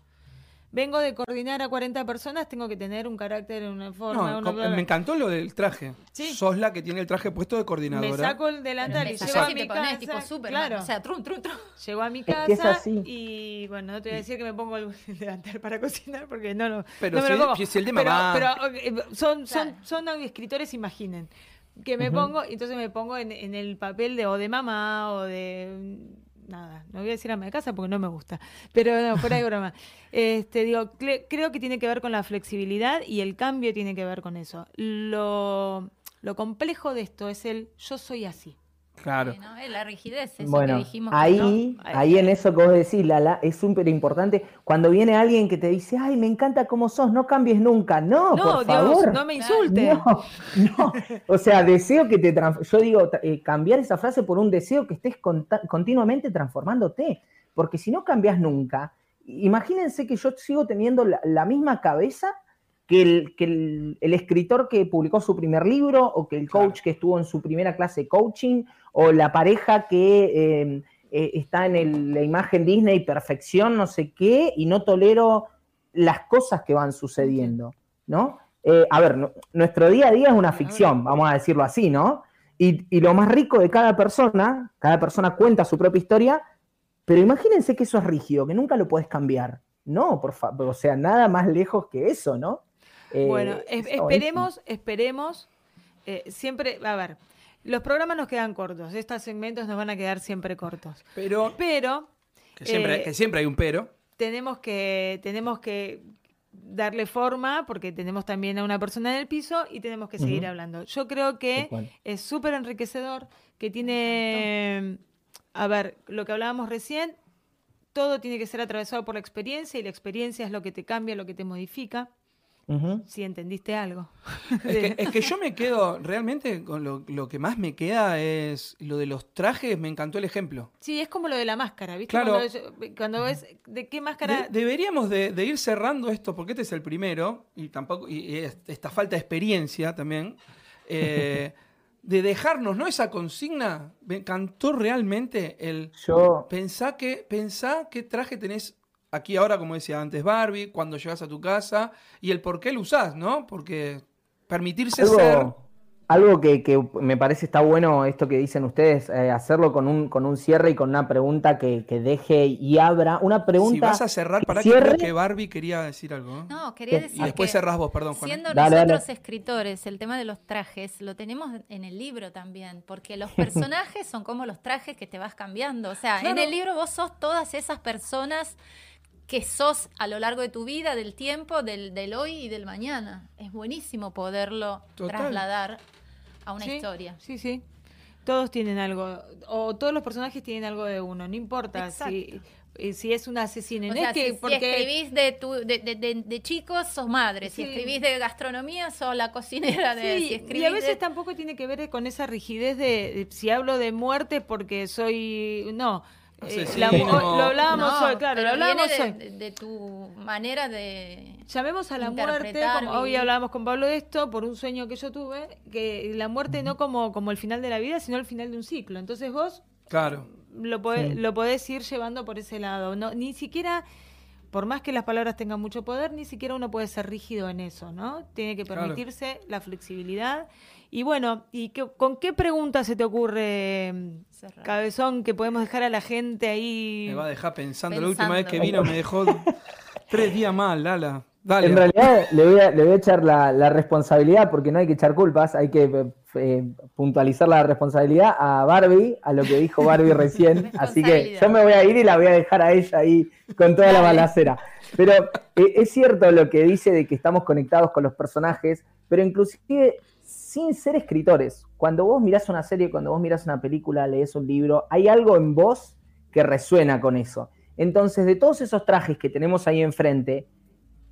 vengo de coordinar a 40 personas, tengo que tener un carácter, una forma. No, me encantó lo del traje. ¿Sí? Sos la que tiene el traje puesto de coordinadora. Me saco el delantal y llego a mi casa. tipo claro. O sea, trum, trum, trum. Llego a mi casa y bueno, no te voy a decir que me pongo el delantal para cocinar porque no, no, pero me lo pongo. Si el de mamá. Pero, pero son, son, son, son escritores, imaginen que me pongo, entonces me pongo en, en, el papel de o de mamá o de no voy a decir a mi casa porque no me gusta, pero no, fuera de broma. Este, digo, creo que tiene que ver con la flexibilidad y el cambio tiene que ver con eso. Lo, lo complejo de esto es el yo soy así. Claro. La rigidez, eso bueno, que dijimos. Ahí, ahí en eso que vos decís, Lala, es súper importante. Cuando viene alguien que te dice, ay, me encanta cómo sos, no cambies nunca. No, no por favor. no me insultes. No, O sea, deseo que te. Yo digo, eh, cambiar esa frase por un deseo que estés continuamente transformándote. Porque si no cambias nunca, imagínense que yo sigo teniendo la misma cabeza que, el, que el, escritor que publicó su primer libro o que el coach que estuvo en su primera clase de coaching o la pareja que em, eh, está en la imagen Disney perfección, no sé qué, y no tolero las cosas que van sucediendo, ¿no? Eh, a ver, nuestro día a día es una ficción, vamos a decirlo así, ¿no? Y, y, lo más rico de cada persona, cada persona cuenta su propia historia, pero imagínense que eso es rígido, que nunca lo puedes cambiar. No, por favor, o sea, nada más lejos que eso, ¿no? Bueno, eh, esperemos, esperemos. Eh, siempre, a ver, los programas nos quedan cortos, estos segmentos nos van a quedar siempre cortos. Pero. Pero. Que siempre, que siempre hay un pero. Tenemos que, tenemos que darle forma porque tenemos también a una persona en el piso y tenemos que seguir hablando. Yo creo que es súper enriquecedor, que tiene, a ver, lo que hablábamos recién, todo tiene que ser atravesado por la experiencia y la experiencia es lo que te cambia, lo que te modifica. Si entendiste algo. Es que, yo me quedo, realmente, con lo, que más me queda es lo de los trajes, me encantó el ejemplo. Sí, es como lo de la máscara, ¿viste? Claro. Cuando, ves de qué máscara... deberíamos de, ir cerrando esto, porque este es el primero, y tampoco y, esta falta de experiencia también, eh, de dejarnos, ¿no? Esa consigna, me encantó realmente el... Yo... Pensá que, pensá qué traje tenés aquí ahora, como decía antes Barbie, cuando llegas a tu casa y el por qué lo usás, ¿no? Porque permitirse ser algo que, me parece está bueno esto que dicen ustedes, eh, hacerlo con un, con un cierre y con una pregunta que, deje y abra. Una pregunta. Si vas a cerrar, para que que Barbie quería decir algo. No, quería decir. Y después cerrás vos, perdón, Juan. Siendo nosotros escritores, el tema de los trajes lo tenemos en el libro también, porque los personajes son como los trajes que te vas cambiando. O sea, en el libro vos sos todas esas personas que sos a lo largo de tu vida, del tiempo, del, del hoy y del mañana. Es buenísimo poderlo trasladar a una historia. Sí, sí. Todos tienen algo, o todos los personajes tienen algo de uno, no importa si, eh, si es un asesino. es que si, escribís de, tu, de, de, de, chicos, sos madre. Si escribís de gastronomía, sos la cocinera de... Sí, y a veces tampoco tiene que ver con esa rigidez de, si hablo de muerte porque soy... No, eh, lo hablábamos hoy, claro, lo hablábamos de, de, tu manera de. Llamemos a la muerte, como hoy hablábamos con Pablo de esto, por un sueño que yo tuve, que la muerte no como, como el final de la vida, sino el final de un ciclo. Entonces vos. Claro. Lo, podés, lo podés ir llevando por ese lado. No, ni siquiera. Por más que las palabras tengan mucho poder, ni siquiera uno puede ser rígido en eso, ¿no? Tiene que permitirse la flexibilidad y bueno, ¿y con qué pregunta se te ocurre, Cabezón, que podemos dejar a la gente ahí? Me va a dejar pensando. La última vez que vino me dejó tres días mal, Lala. Dale. En realidad le voy a, le voy a echar la, responsabilidad, porque no hay que echar culpas, hay que eh, puntualizar la responsabilidad a Barbie, a lo que dijo Barbie recién. Así que yo me voy a ir y la voy a dejar a ella ahí con toda la balacera. Pero eh, es cierto lo que dice de que estamos conectados con los personajes, pero inclusive sin ser escritores. Cuando vos mirás una serie, cuando vos mirás una película, lees un libro, hay algo en vos que resuena con eso. Entonces, de todos esos trajes que tenemos ahí enfrente,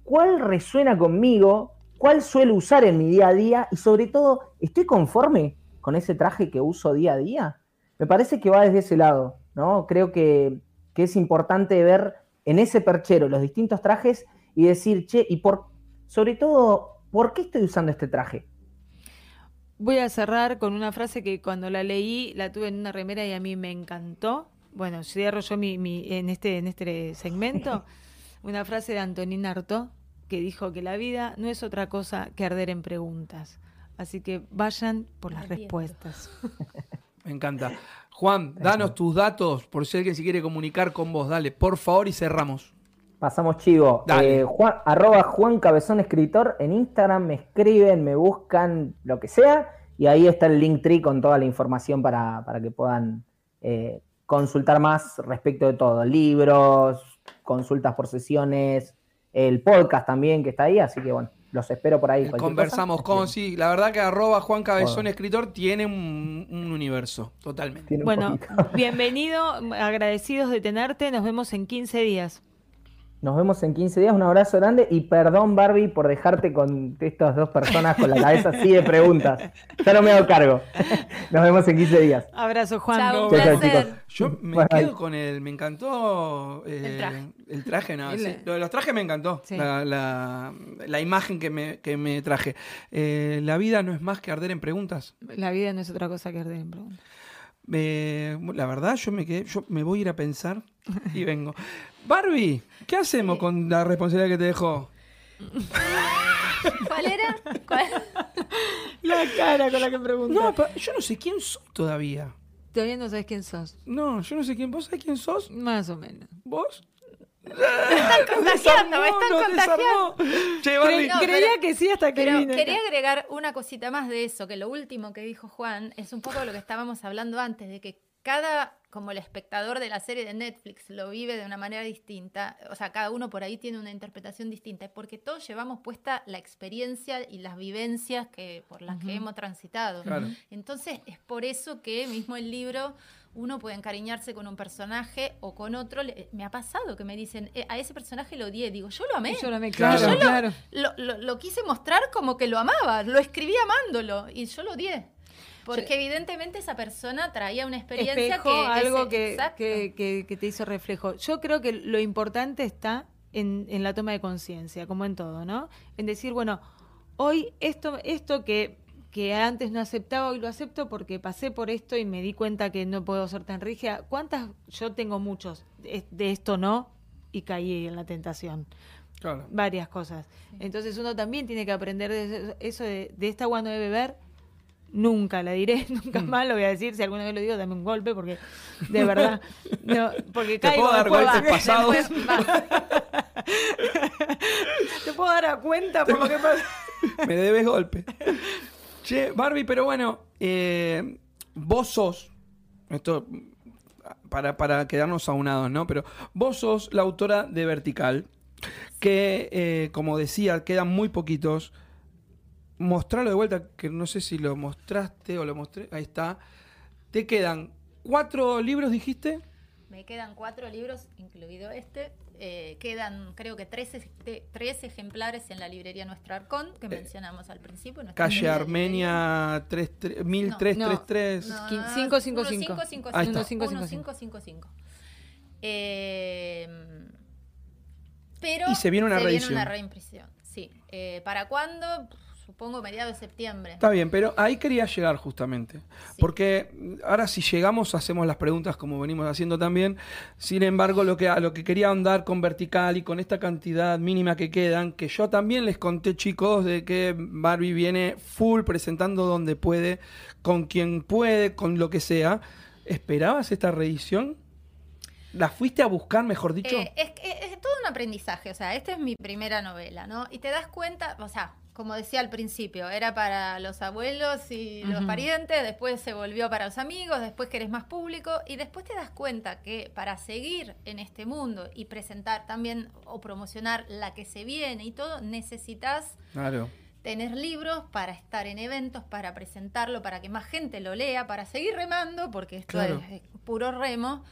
¿cuál resuena conmigo? ¿Cuál suelo usar en mi día a día? Y sobre todo, ¿estoy conforme con ese traje que uso día a día? Me parece que va desde ese lado, ¿no? Creo que, que es importante ver en ese perchero los distintos trajes y decir, che, y por, sobre todo, ¿por qué estoy usando este traje? Voy a cerrar con una frase que cuando la leí la tuve en una remera y a mí me encantó. Bueno, cierro yo mi, mi, en, este, en este segmento. una frase de Antonín Artaud que dijo que la vida no es otra cosa que arder en preguntas. Así que vayan por las respuestas. Me encanta. Juan, danos tus datos por si alguien se quiere comunicar con vos. Dale, por favor, y cerramos. Pasamos chivo. Eh, Juan, arroba Juan Cabezón Escritor en Instagram, me escriben, me buscan, lo que sea, y ahí está el link tree con toda la información para, que puedan eh, consultar más respecto de todo. Libros, consultas por sesiones, el podcast también que está ahí, así que bueno, los espero por ahí. Conversamos con, sí, la verdad que arroba Juan Cabezón Escritor tiene un, universo, totalmente. bueno, bienvenido, agradecidos de tenerte, nos vemos en 15 días. Nos vemos en 15 días. Un abrazo grande y perdón, Barbie, por dejarte con estas dos personas con la cabeza así de preguntas. Ya no me hago cargo. Nos vemos en 15 días. Abrazo, Juan. Chao, Yo me quedo con el. Me encantó eh, el traje. no, Lo de los trajes me encantó. La, imagen que me, que me traje. Eh, la vida no es más que arder en preguntas. La vida no es otra cosa que arder en preguntas. Eh, la verdad, yo me quedé, yo me voy a ir a pensar y vengo. Barbie, ¿qué hacemos con la responsabilidad que te dejó? ¿Cuál era? La cara con la que preguntas. No, yo no sé quién soy todavía. Todavía no sabes quién sos. No, yo no sé quién. ¿Vos sabés quién sos? Más o menos. ¿Vos? Me están contagiando, me están contagiando. creía que sí hasta que Pero quería agregar una cosita más de eso, que lo último que dijo Juan es un poco lo que estábamos hablando antes, de que cada, como el espectador de la serie de Netflix lo vive de una manera distinta, o sea, cada uno por ahí tiene una interpretación distinta, es porque todos llevamos puesta la experiencia y las vivencias que, por las que hemos transitado. Entonces, es por eso que mismo el libro uno puede encariñarse con un personaje o con otro. Me ha pasado que me dicen, eh, a ese personaje lo odié. Digo, yo lo amé. Yo lo amé, claro. Lo, quise mostrar como que lo amaba. Lo escribí amándolo y yo lo odié. Porque evidentemente esa persona traía una experiencia que... algo que, que, te hizo reflejo. Yo creo que lo importante está en, en la toma de conciencia, como en todo, ¿no? En decir, bueno, hoy esto, esto que que antes no aceptaba, hoy lo acepto porque pasé por esto y me di cuenta que no puedo ser tan rígida. ¿Cuántas? Yo tengo muchos de esto no y caí en la tentación. Claro. Varias cosas. Entonces uno también tiene que aprender de eso de, esta agua no debe beber, nunca la diré, nunca mm. más lo voy a decir. Si alguna vez lo digo, dame un golpe, porque de verdad. No, porque ¿Te puedo dar golpes pasados? Te puedo dar a cuenta por lo que pasa. Me debes golpe. Che, Barbie, pero bueno, eh, vos sos. Esto para, para quedarnos aunados, ¿no? Pero vos sos la autora de Vertical, que, eh, como decía, quedan muy poquitos mostrarlo de vuelta, que no sé si lo mostraste o lo mostré, ahí está. Te quedan cuatro libros, dijiste. Me quedan cuatro libros, incluido este. Eh, quedan, creo que tres, tres, ejemplares en la librería Nuestro Arcón, que eh, mencionamos al principio. Calle Armenia 1333. 555. 1555. pero y se viene una reimpresión. Viene una reimpresión, sí. Eh, ¿Para cuándo? Supongo mediados de septiembre. Está bien, pero ahí quería llegar justamente. Porque ahora si llegamos hacemos las preguntas como venimos haciendo también. Sin embargo, lo que, a lo que quería andar con vertical y con esta cantidad mínima que quedan, que yo también les conté chicos de que Barbie viene full presentando donde puede, con quien puede, con lo que sea. ¿Esperabas esta reedición? ¿La fuiste a buscar, mejor dicho? Eh, es, es, todo un aprendizaje, o sea, esta es mi primera novela, ¿no? Y te das cuenta, o sea, como decía al principio, era para los abuelos y los parientes, después se volvió para los amigos, después que eres más público y después te das cuenta que para seguir en este mundo y presentar también o promocionar la que se viene y todo, necesitas tener libros para estar en eventos, para presentarlo, para que más gente lo lea, para seguir remando, porque esto es, puro remo.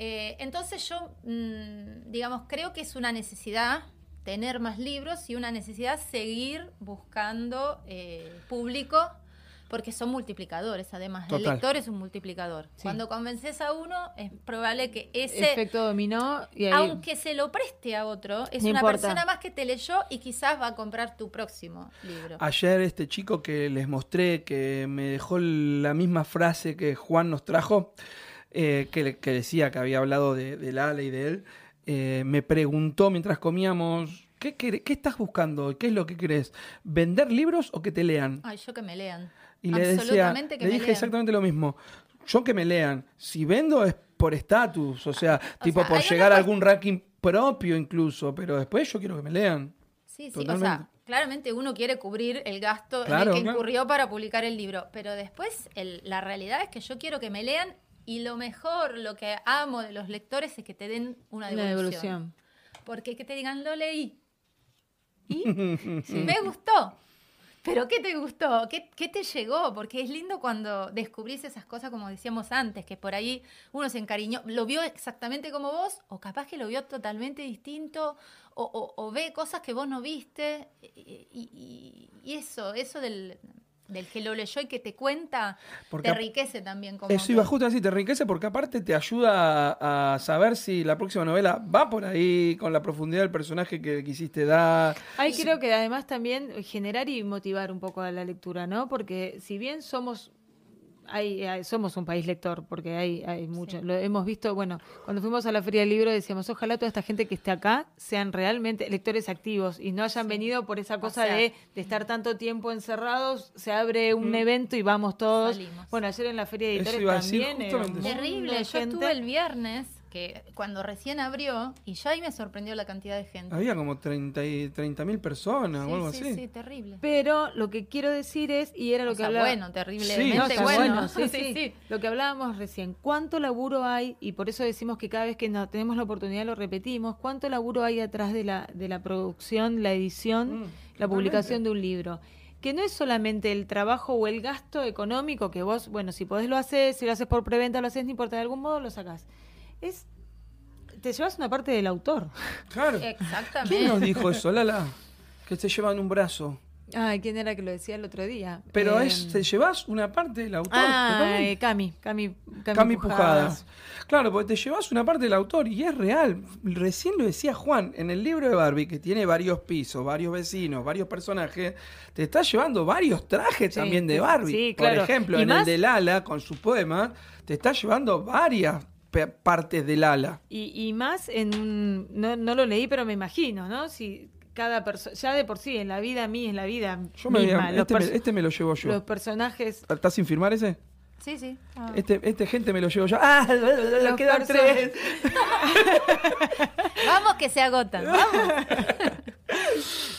Eh, entonces yo, mm, digamos, creo que es una necesidad tener más libros y una necesidad seguir buscando eh, público porque son multiplicadores, además. El lector es un multiplicador. Cuando convences a uno, es probable que ese... Efecto dominó. Y Aunque se lo preste a otro, es una persona más que te leyó y quizás va a comprar tu próximo libro. Ayer este chico que les mostré, que me dejó la misma frase que Juan nos trajo, eh, que, decía que había hablado de, de Lala y de él, eh, me preguntó mientras comíamos, ¿qué, ¿qué, estás buscando? ¿Qué es lo que querés? ¿Vender libros o que te lean? Ay, yo que me lean. Y le decía, le dije exactamente lo mismo. Yo que me lean. Si vendo es por estatus, o sea, tipo por llegar a algún ranking propio incluso, pero después yo quiero que me lean. Sí, sí, o sea, claramente uno quiere cubrir el gasto en el que incurrió para publicar el libro, pero después la realidad es que yo quiero que me lean y lo mejor, lo que amo de los lectores es que te den una devolución. Porque que te digan, lo leí. Y me gustó. ¿Pero qué te gustó? ¿Qué, ¿Qué, te llegó? Porque es lindo cuando descubrís esas cosas, como decíamos antes, que por ahí uno se encariñó, lo vio exactamente como vos, o capaz que lo vio totalmente distinto, o, o, ve cosas que vos no viste. y, y eso, eso del, del que lo leyó y que te cuenta, te enriquece también. Como eso iba justo así, te enriquece porque aparte te ayuda a, saber si la próxima novela va por ahí con la profundidad del personaje que quisiste dar. Ahí creo que además también generar y motivar un poco a la lectura, ¿no? Porque si bien somos somos un país lector, porque hay, hay mucho. Lo hemos visto, bueno, cuando fuimos a la Feria del Libro decíamos, ojalá toda esta gente que esté acá sean realmente lectores activos y no hayan venido por esa cosa de, estar tanto tiempo encerrados, se abre un mm. evento y vamos todos. Bueno, ayer en la Feria de Editores también. Terrible, yo estuve el viernes que cuando recién abrió, y ya ahí me sorprendió la cantidad de gente. Había como 30 mil personas o algo así. Sí, terrible. Pero lo que quiero decir es, y era lo que hablaba... bueno, terriblemente bueno. sí, sí, Lo que hablábamos recién, ¿cuánto laburo hay? Y por eso decimos que cada vez que no, tenemos la oportunidad lo repetimos, ¿cuánto laburo hay atrás de la, de la producción, la edición, mm, la publicación de un libro? que no es solamente el trabajo o el gasto económico que vos, bueno, si podés lo haces, si lo haces por preventa lo haces, ni importa, de algún modo lo sacás es te llevas una parte del autor. Claro. Exactamente. ¿Quién nos dijo eso, Lala? Que se llevan un brazo. Ay, ¿quién era que lo decía el otro día? Pero es, em, te llevas una parte del autor. Ah, eh, Cami, Cami, Cami, Pujadas. Claro, porque te llevas una parte del autor y es real. Recién lo decía Juan, en el libro de Barbie, que tiene varios pisos, varios vecinos, varios personajes, te estás llevando varios trajes también de Barbie. Sí, claro. Por ejemplo, en el de Lala, con su poema, te estás llevando varias partes del ala. Y, más en un, no, no, lo leí, pero me imagino, ¿no? Si cada persona, ya de por sí, en la vida mí, en la vida yo me misma, este, este, me, lo llevo yo. Los personajes... ¿Estás sin firmar ese? Sí, sí. Ah. Este, este gente me lo llevo yo. ¡Ah! Los quedan tres. vamos que se agotan. Vamos.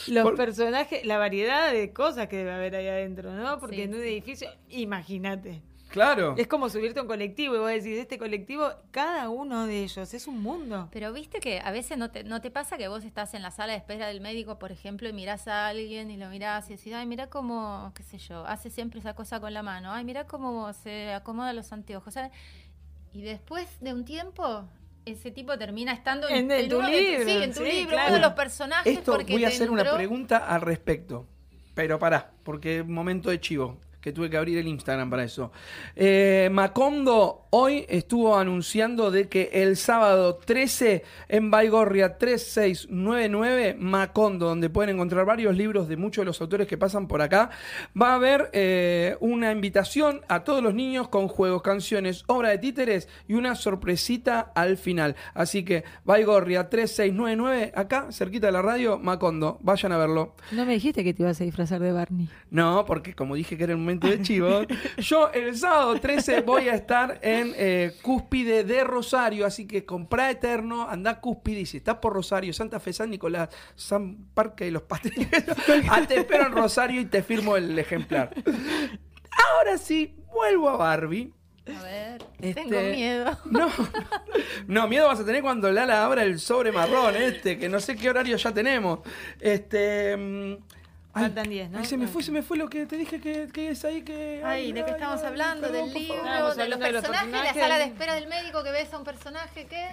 Los personajes, la variedad de cosas que debe haber ahí adentro, ¿no? Porque en un edificio, imagínate. Claro. Es como subirte a un colectivo y vos decís, este colectivo, cada uno de ellos es un mundo. Pero viste que a veces no te, no te pasa que vos estás en la sala de espera del médico, por ejemplo, y mirás a alguien y lo mirás y decís, ay, mira cómo, qué sé yo, hace siempre esa cosa con la mano, ay, mira cómo se acomoda los anteojos. Y después de un tiempo, ese tipo termina estando en, tu libro. sí, en tu libro, uno de los personajes. Esto voy a hacer una pregunta al respecto. Pero pará, porque momento de chivo que tuve que abrir el Instagram para eso. Eh, Macondo hoy estuvo anunciando de que el sábado 13 en Baigorria 3699, Macondo, donde pueden encontrar varios libros de muchos de los autores que pasan por acá, va a haber eh, una invitación a todos los niños con juegos, canciones, obra de títeres y una sorpresita al final. Así que Baigorria 3699, acá, cerquita de la radio, Macondo, vayan a verlo. No me dijiste que te ibas a disfrazar de Barney. No, porque como dije que era el momento de chivos. Yo el sábado 13 voy a estar en eh, Cúspide de Rosario, así que comprá Eterno, anda Cúspide y si estás por Rosario, Santa Fe, San Nicolás, San Parque y los Pasteles, ah, te espero en Rosario y te firmo el ejemplar. Ahora sí, vuelvo a Barbie. A ver, este, tengo miedo. No, no, miedo vas a tener cuando Lala abra el sobre marrón este, que no sé qué horario ya tenemos. Este... Faltan 10, ¿no? se me fue, se me fue lo que te dije que, que es ahí que. Ay, ¿de qué estamos hablando? ¿Del libro? ¿De los personajes? ¿La sala de espera del médico que ves a un personaje? ¿Qué?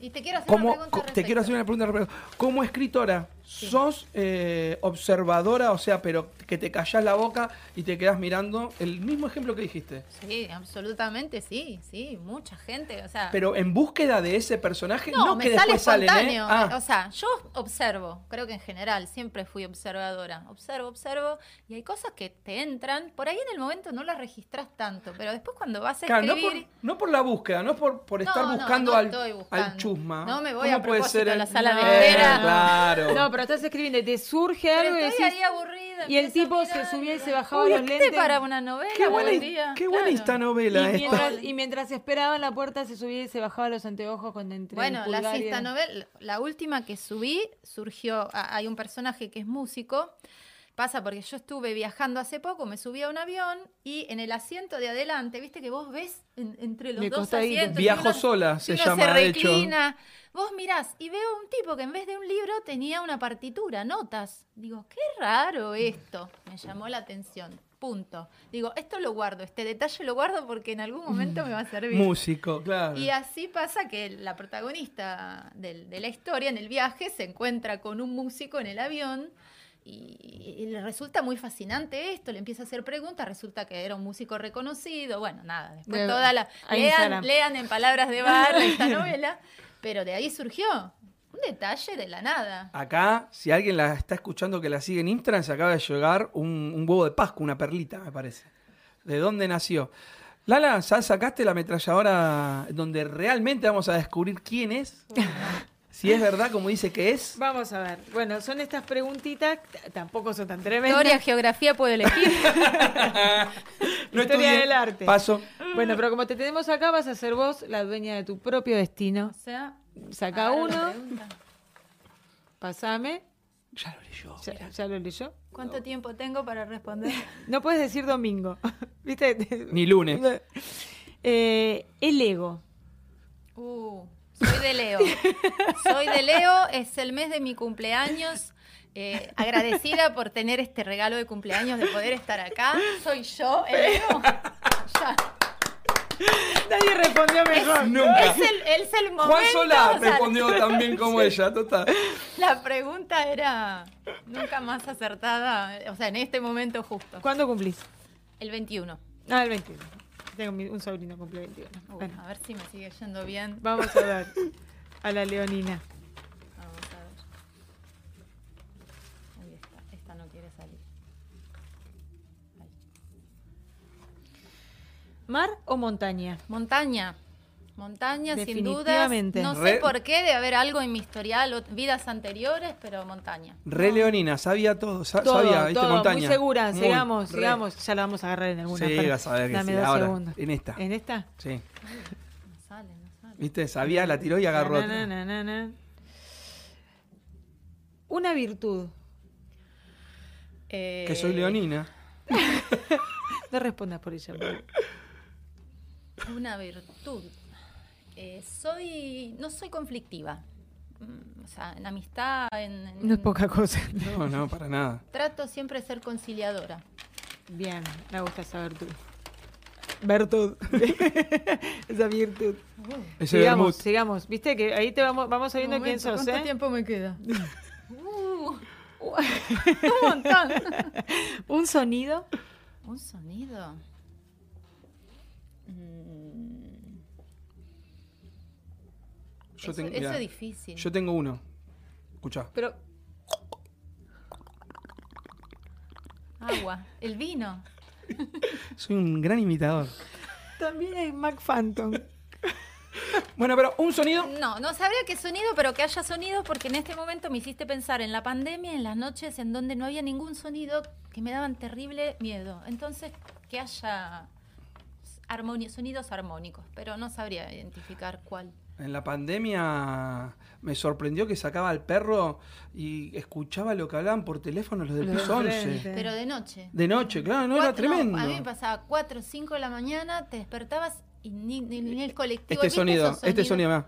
Y te quiero hacer una pregunta. Te quiero hacer una pregunta. Como escritora, sos eh, observadora, o sea, pero que te callas la boca y te quedas mirando el mismo ejemplo que dijiste. Sí, absolutamente sí, sí, mucha gente, o sea. Pero en búsqueda de ese personaje, no, no me que sale después salen, ¿eh? Ah. O sea, yo observo, creo que en general siempre fui observadora. Observo, observo, y hay cosas que te entran, por ahí en el momento no las registras tanto, pero después cuando vas a escribir. no, por, la búsqueda, no por, por estar buscando, al, al, chusma. No me voy a puede ser a la sala de espera. Claro pero estás escribiendo, te surge algo y ahí aburrida. Y el tipo se subía y se bajaba los lentes. para una novela. Qué buena, qué buena esta novela. Y mientras, y mientras, esperaba en la puerta se subía y se bajaba los anteojos con entré Bueno, la esta novela, la última que subí surgió, hay un personaje que es músico Pasa porque yo estuve viajando hace poco, me subí a un avión y en el asiento de adelante, viste que vos ves entre los dos asientos. Viajo sola, se llama. Se reclina. Vos mirás y veo un tipo que en vez de un libro tenía una partitura, notas. Digo, qué raro esto. Me llamó la atención. Punto. Digo, esto lo guardo, este detalle lo guardo porque en algún momento me va a servir. Músico, claro. Y así pasa que la protagonista de la historia en el viaje se encuentra con un músico en el avión y, le resulta muy fascinante esto, le empieza a hacer preguntas, resulta que era un músico reconocido, bueno, nada, después toda la... Lean, en palabras de bar esta novela, pero de ahí surgió un detalle de la nada. Acá, si alguien la está escuchando que la sigue en Instagram, se acaba de llegar un, un huevo de Pascua, una perlita, me parece. ¿De dónde nació? Lala, ¿ya sacaste la ametralladora donde realmente vamos a descubrir quién es? Si es verdad, como dice que es. Vamos a ver. Bueno, son estas preguntitas, tampoco son tan tremendas. Historia, geografía, puedo elegir. no Historia del arte. Paso. Bueno, pero como te tenemos acá, vas a ser vos la dueña de tu propio destino. O sea, saca uno. Pasame. Ya lo leyó. Ya, ya, lo leyó. ¿Cuánto tiempo tengo para responder? No puedes decir domingo. ¿Viste? Ni lunes. Eh, el ego. Uh. Soy de Leo. Soy de Leo, es el mes de mi cumpleaños. Eh, agradecida por tener este regalo de cumpleaños, de poder estar acá. Soy yo, el Leo. Ya. Nadie respondió mejor. Es, Nunca. Es el, es el momento. Juan Solar respondió también como ella, total. La pregunta era nunca más acertada, o sea, en este momento justo. ¿Cuándo cumplís? El 21. Ah, el 21. Tengo un sobrino cumple 21. A ver si me sigue yendo bien. Vamos a ver a la leonina. Vamos a ver. Ahí está. Esta no quiere salir. ¿Mar o montaña? Montaña. Montaña, sin dudas. No sé por qué, de haber algo en mi historial, vidas anteriores, pero montaña. Re Leonina, sabía todo, sabía, ¿viste? montaña. Muy segura, sigamos, sigamos. Ya la vamos a agarrar en alguna. Sí, vas a ver que Dame dos Ahora, segundos. En esta. ¿En esta? Sí. No sale, no sale. ¿Viste? Sabía, la tiró y agarró. Una virtud. Que soy leonina. no respondas por ella. Una virtud. Eh, soy, no soy conflictiva. Mm, o sea, en amistad, en, No es poca cosa. No, no, para nada. Trato siempre de ser conciliadora. Bien, me gusta esa virtud. Virtud. esa virtud. sigamos, sigamos. Viste que ahí te vamos, vamos sabiendo quién sos, ¿Cuánto ¿eh? tiempo me queda? uh, un montón. ¿Un sonido? ¿Un sonido? Eso, es difícil. Yo tengo uno. Escucha. Pero. Agua. El vino. Soy un gran imitador. También hay Mac Phantom. Bueno, pero un sonido. No, no sabría qué sonido, pero que haya sonido, porque en este momento me hiciste pensar en la pandemia, en las noches en donde no había ningún sonido que me daban terrible miedo. Entonces, que haya sonidos armónicos, pero no sabría identificar cuál. En la pandemia me sorprendió que sacaba al perro y escuchaba lo que hablaban por teléfono los del piso 11. Pero de noche. De noche, claro, no era tremendo. a mí me pasaba 4 o 5 de la mañana, te despertabas y ni, ni, el colectivo. Este sonido, este sonido,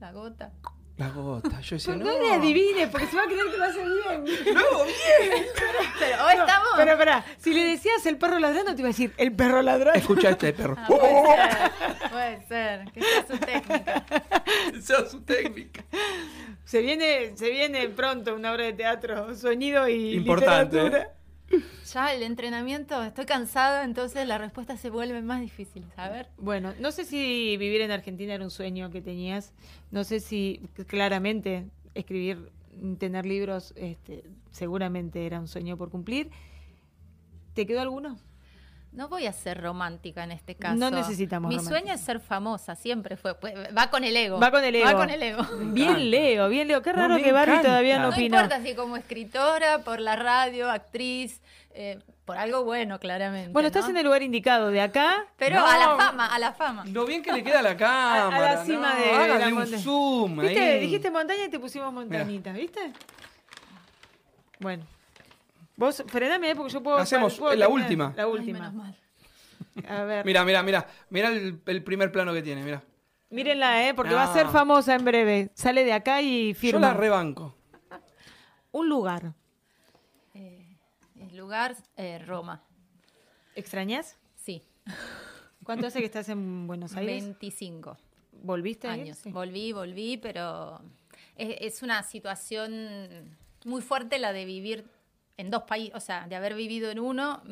La gota. La gota. Yo decía, no. No le adivines, porque se va a creer que lo hace bien. No, bien. Pero hoy estamos. Pero, espera, si le decías el perro ladrando, te iba a decir el perro ladrando. Escucha este perro. Ah, puede ser, puede ser. Que sea su técnica. Que sea su técnica. Se viene, se viene pronto una obra de teatro, sonido y Importante, literatura. Ya el entrenamiento, estoy cansada, entonces la respuesta se vuelve más difícil, ver. Bueno, no sé si vivir en Argentina era un sueño que tenías, no sé si claramente escribir, tener libros, este, seguramente era un sueño por cumplir. ¿Te quedó alguno? No voy a ser romántica en este caso. No necesitamos. Mi sueño es ser famosa, siempre fue. Pues, va con el ego. Va con el ego. Va con el ego. Bien Leo, bien Leo. Qué raro que Barbie todavía no, opina. No importa si como escritora, por la radio, actriz, eh, por algo bueno, claramente. Bueno, estás en el lugar indicado de acá. Pero a la fama, a la fama. Lo bien que le queda a la cámara. a, la cima de, la un zoom. ¿Viste? Dijiste montaña y te pusimos montañita, ¿viste? Bueno. Vos frename porque yo puedo. Hacemos la última. La última. A ver. Mira, mira, mira. Mira el, primer plano que tiene, mira. Mírenla, ¿eh? Porque va a ser famosa en breve. Sale de acá y firma. Yo la rebanco. Un lugar. Eh, el lugar, eh, Roma. ¿Extrañas? Sí. ¿Cuánto hace que estás en Buenos Aires? 25. ¿Volviste años? Volví, volví, pero es una situación muy fuerte la de vivir en dos países, o sea, de haber vivido en uno,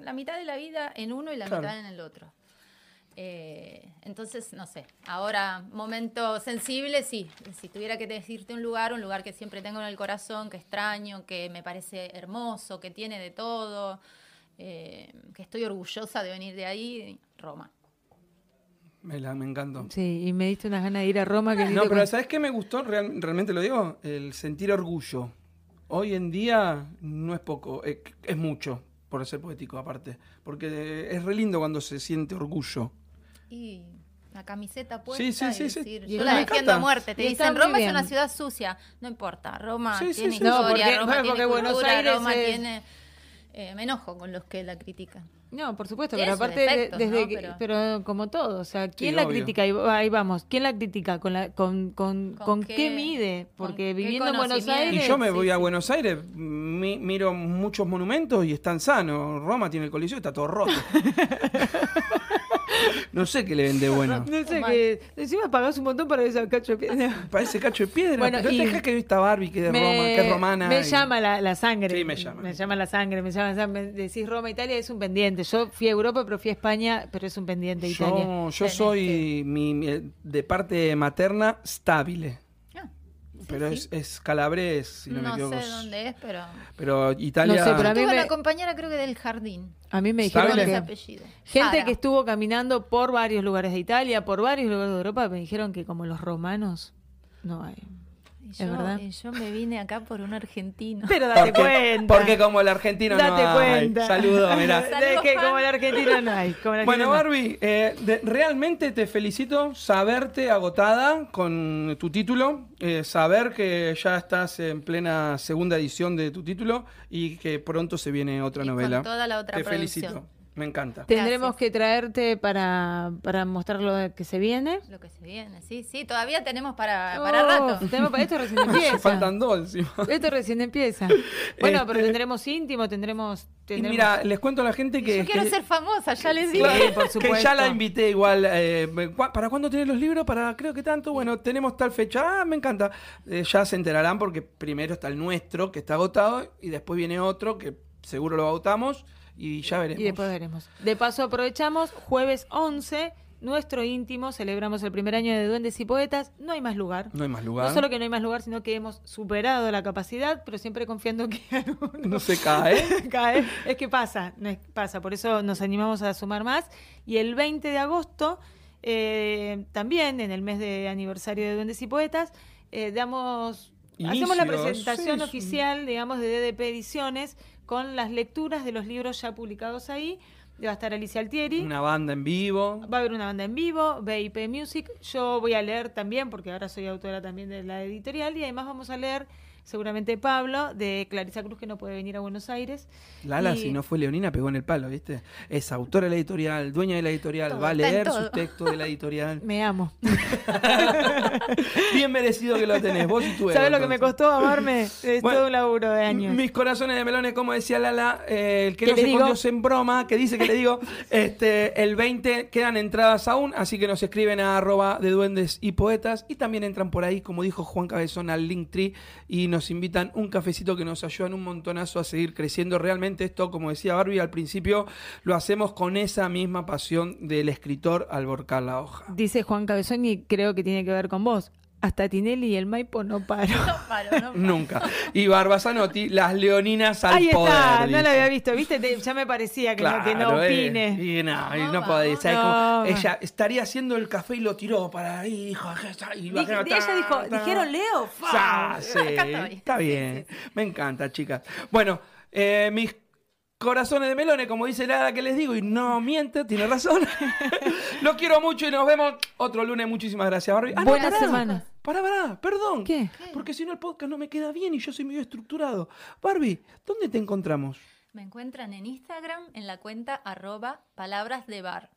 la mitad de la vida en uno y la mitad en el otro. Eh, entonces, no sé, ahora, momento sensible, sí. Si tuviera que decirte un lugar, un lugar que siempre tengo en el corazón, que extraño, que me parece hermoso, que tiene de todo, eh, que estoy orgullosa de venir de ahí, Roma. Me, la, me encantó. Sí, y me diste unas ganas de ir a Roma. Que no, pero ¿sabes qué me gustó? realmente lo digo, el sentir orgullo hoy en día no es poco, es, mucho, por ser poético aparte. Porque es re lindo cuando se siente orgullo. Y la camiseta puesta sí, sí, sí, decir, yo la defiendo a muerte. Te dicen, Roma es una ciudad sucia. No importa, Roma tiene historia, no, porque, Roma tiene cultura, Roma tiene... Eh, me enojo con los que la critican. No, por supuesto, pero aparte desde que, pero... como todo, o sea, ¿quién la critica? Ahí vamos, ¿quién la critica? ¿Con la con con, ¿Con, qué, mide? Porque viviendo en Buenos Aires Y yo me voy a Buenos Aires, miro muchos monumentos y están sanos. Roma tiene el coliseo y está todo roto. no sé qué le vende bueno. No sé qué. Encima pagás un montón para ese cacho de piedra. Para ese cacho de piedra. Bueno, pero y que vista Barbie, que es, Roma, que es romana. Me llama la, la, sangre. Sí, me llama. Me llama la sangre. Me llama, me decís Roma, Italia, es un pendiente. Yo fui a Europa, pero fui a España, pero es un pendiente Italia. Yo soy mi, de parte materna stabile. Pero Es, es calabrés, si no, me equivoco. No sé dónde es, pero... Pero Italia... No sé, pero a mí me... la compañera creo que del jardín. A mí me dijeron que... Apellido. Gente que estuvo caminando por varios lugares de Italia, por varios lugares de Europa, me dijeron que como los romanos, no hay yo, verdad? yo me vine acá por un argentino. Pero date cuenta. Porque como el argentino date no cuenta. Saludos, mira. Es que como el argentino no hay. bueno, Barbie, eh, realmente te felicito saberte agotada con tu título, eh, saber que ya estás en plena segunda edición de tu título y que pronto se viene otra novela. Con toda la otra te felicito. Me encanta. Tendremos que traerte para, para mostrar lo que se viene. Lo que se viene, sí, sí. Todavía tenemos para, para oh, rato. Tenemos, esto recién empieza. Faltan dos Esto recién empieza. Bueno, pero este, tendremos íntimo, tendremos... tendremos... mira, les cuento a la gente que... Yo quiero ser famosa, ya les digo. por supuesto. Que ya la invité igual. Eh, ¿Para cuándo tienes los libros? Para creo que tanto. Bueno, tenemos tal fecha. Ah, me encanta. Eh, ya se enterarán porque primero está el nuestro, que está agotado, y después viene otro, que seguro lo agotamos y ya veremos. Y después veremos. De paso aprovechamos, jueves 11, nuestro íntimo, celebramos el primer año de Duendes y Poetas, no hay más lugar. No hay más lugar. No solo que no hay más lugar, sino que hemos superado la capacidad, pero siempre confiando que no se cae. cae. Es que pasa, no es, pasa, por eso nos animamos a sumar más. Y el 20 de agosto, eh, también en el mes de aniversario de Duendes y Poetas, eh, damos... hacemos la presentación oficial, digamos, de DDP Ediciones, con las lecturas de los libros ya publicados ahí. Va a estar Alicia Altieri. Una banda en vivo. Va a haber una banda en vivo, VIP Music. Yo voy a leer también, porque ahora soy autora también de la editorial, y además vamos a leer seguramente Pablo, de Clarisa Cruz, que no puede venir a Buenos Aires. Lala, si no fue Leonina, pegó en el palo, ¿viste? Es autora de la editorial, dueña de la editorial, va a leer sus textos de la editorial. Me amo. Bien merecido que lo tenés, vos y tú. ¿Sabes lo que me costó amarme? Es todo un laburo de años. Mis corazones de melones, como decía Lala, eh, el que no se digo? en broma, que dice que le digo, este, el 20 quedan entradas aún, así que nos escriben a arroba de duendes y poetas y también entran por ahí, como dijo Juan Cabezón, al Linktree y nos invitan un cafecito que nos ayudan un montonazo a seguir creciendo. Realmente esto, como decía Barbie al principio, lo hacemos con esa misma pasión del escritor al volcar la hoja. Dice Juan Cabezón y creo que tiene que ver con vos hasta Tinelli y el Maipo no paro. No paro, no paro. Nunca. Y Barbazanotti, las leoninas al Ahí poder. Está, no la había visto, ¿viste? ya me parecía que, no, que no eh. opine. y no, y no podés. ella estaría haciendo el café y lo tiró para ahí, dijo. Y, ella dijo, ¿dijeron Leo? sí, está bien. Me encanta, chicas. Bueno, eh, mis corazones de melones, como dice Lara que les digo, y no miente, tiene razón. Los quiero mucho y nos vemos otro lunes. Muchísimas gracias, Barbie. Ah, Buena semana. Pará, pará, perdón. ¿Qué? Porque si no el podcast no me queda bien y yo soy medio estructurado. Barbie, ¿dónde te encontramos? Me encuentran en Instagram en la cuenta arroba palabras de bar.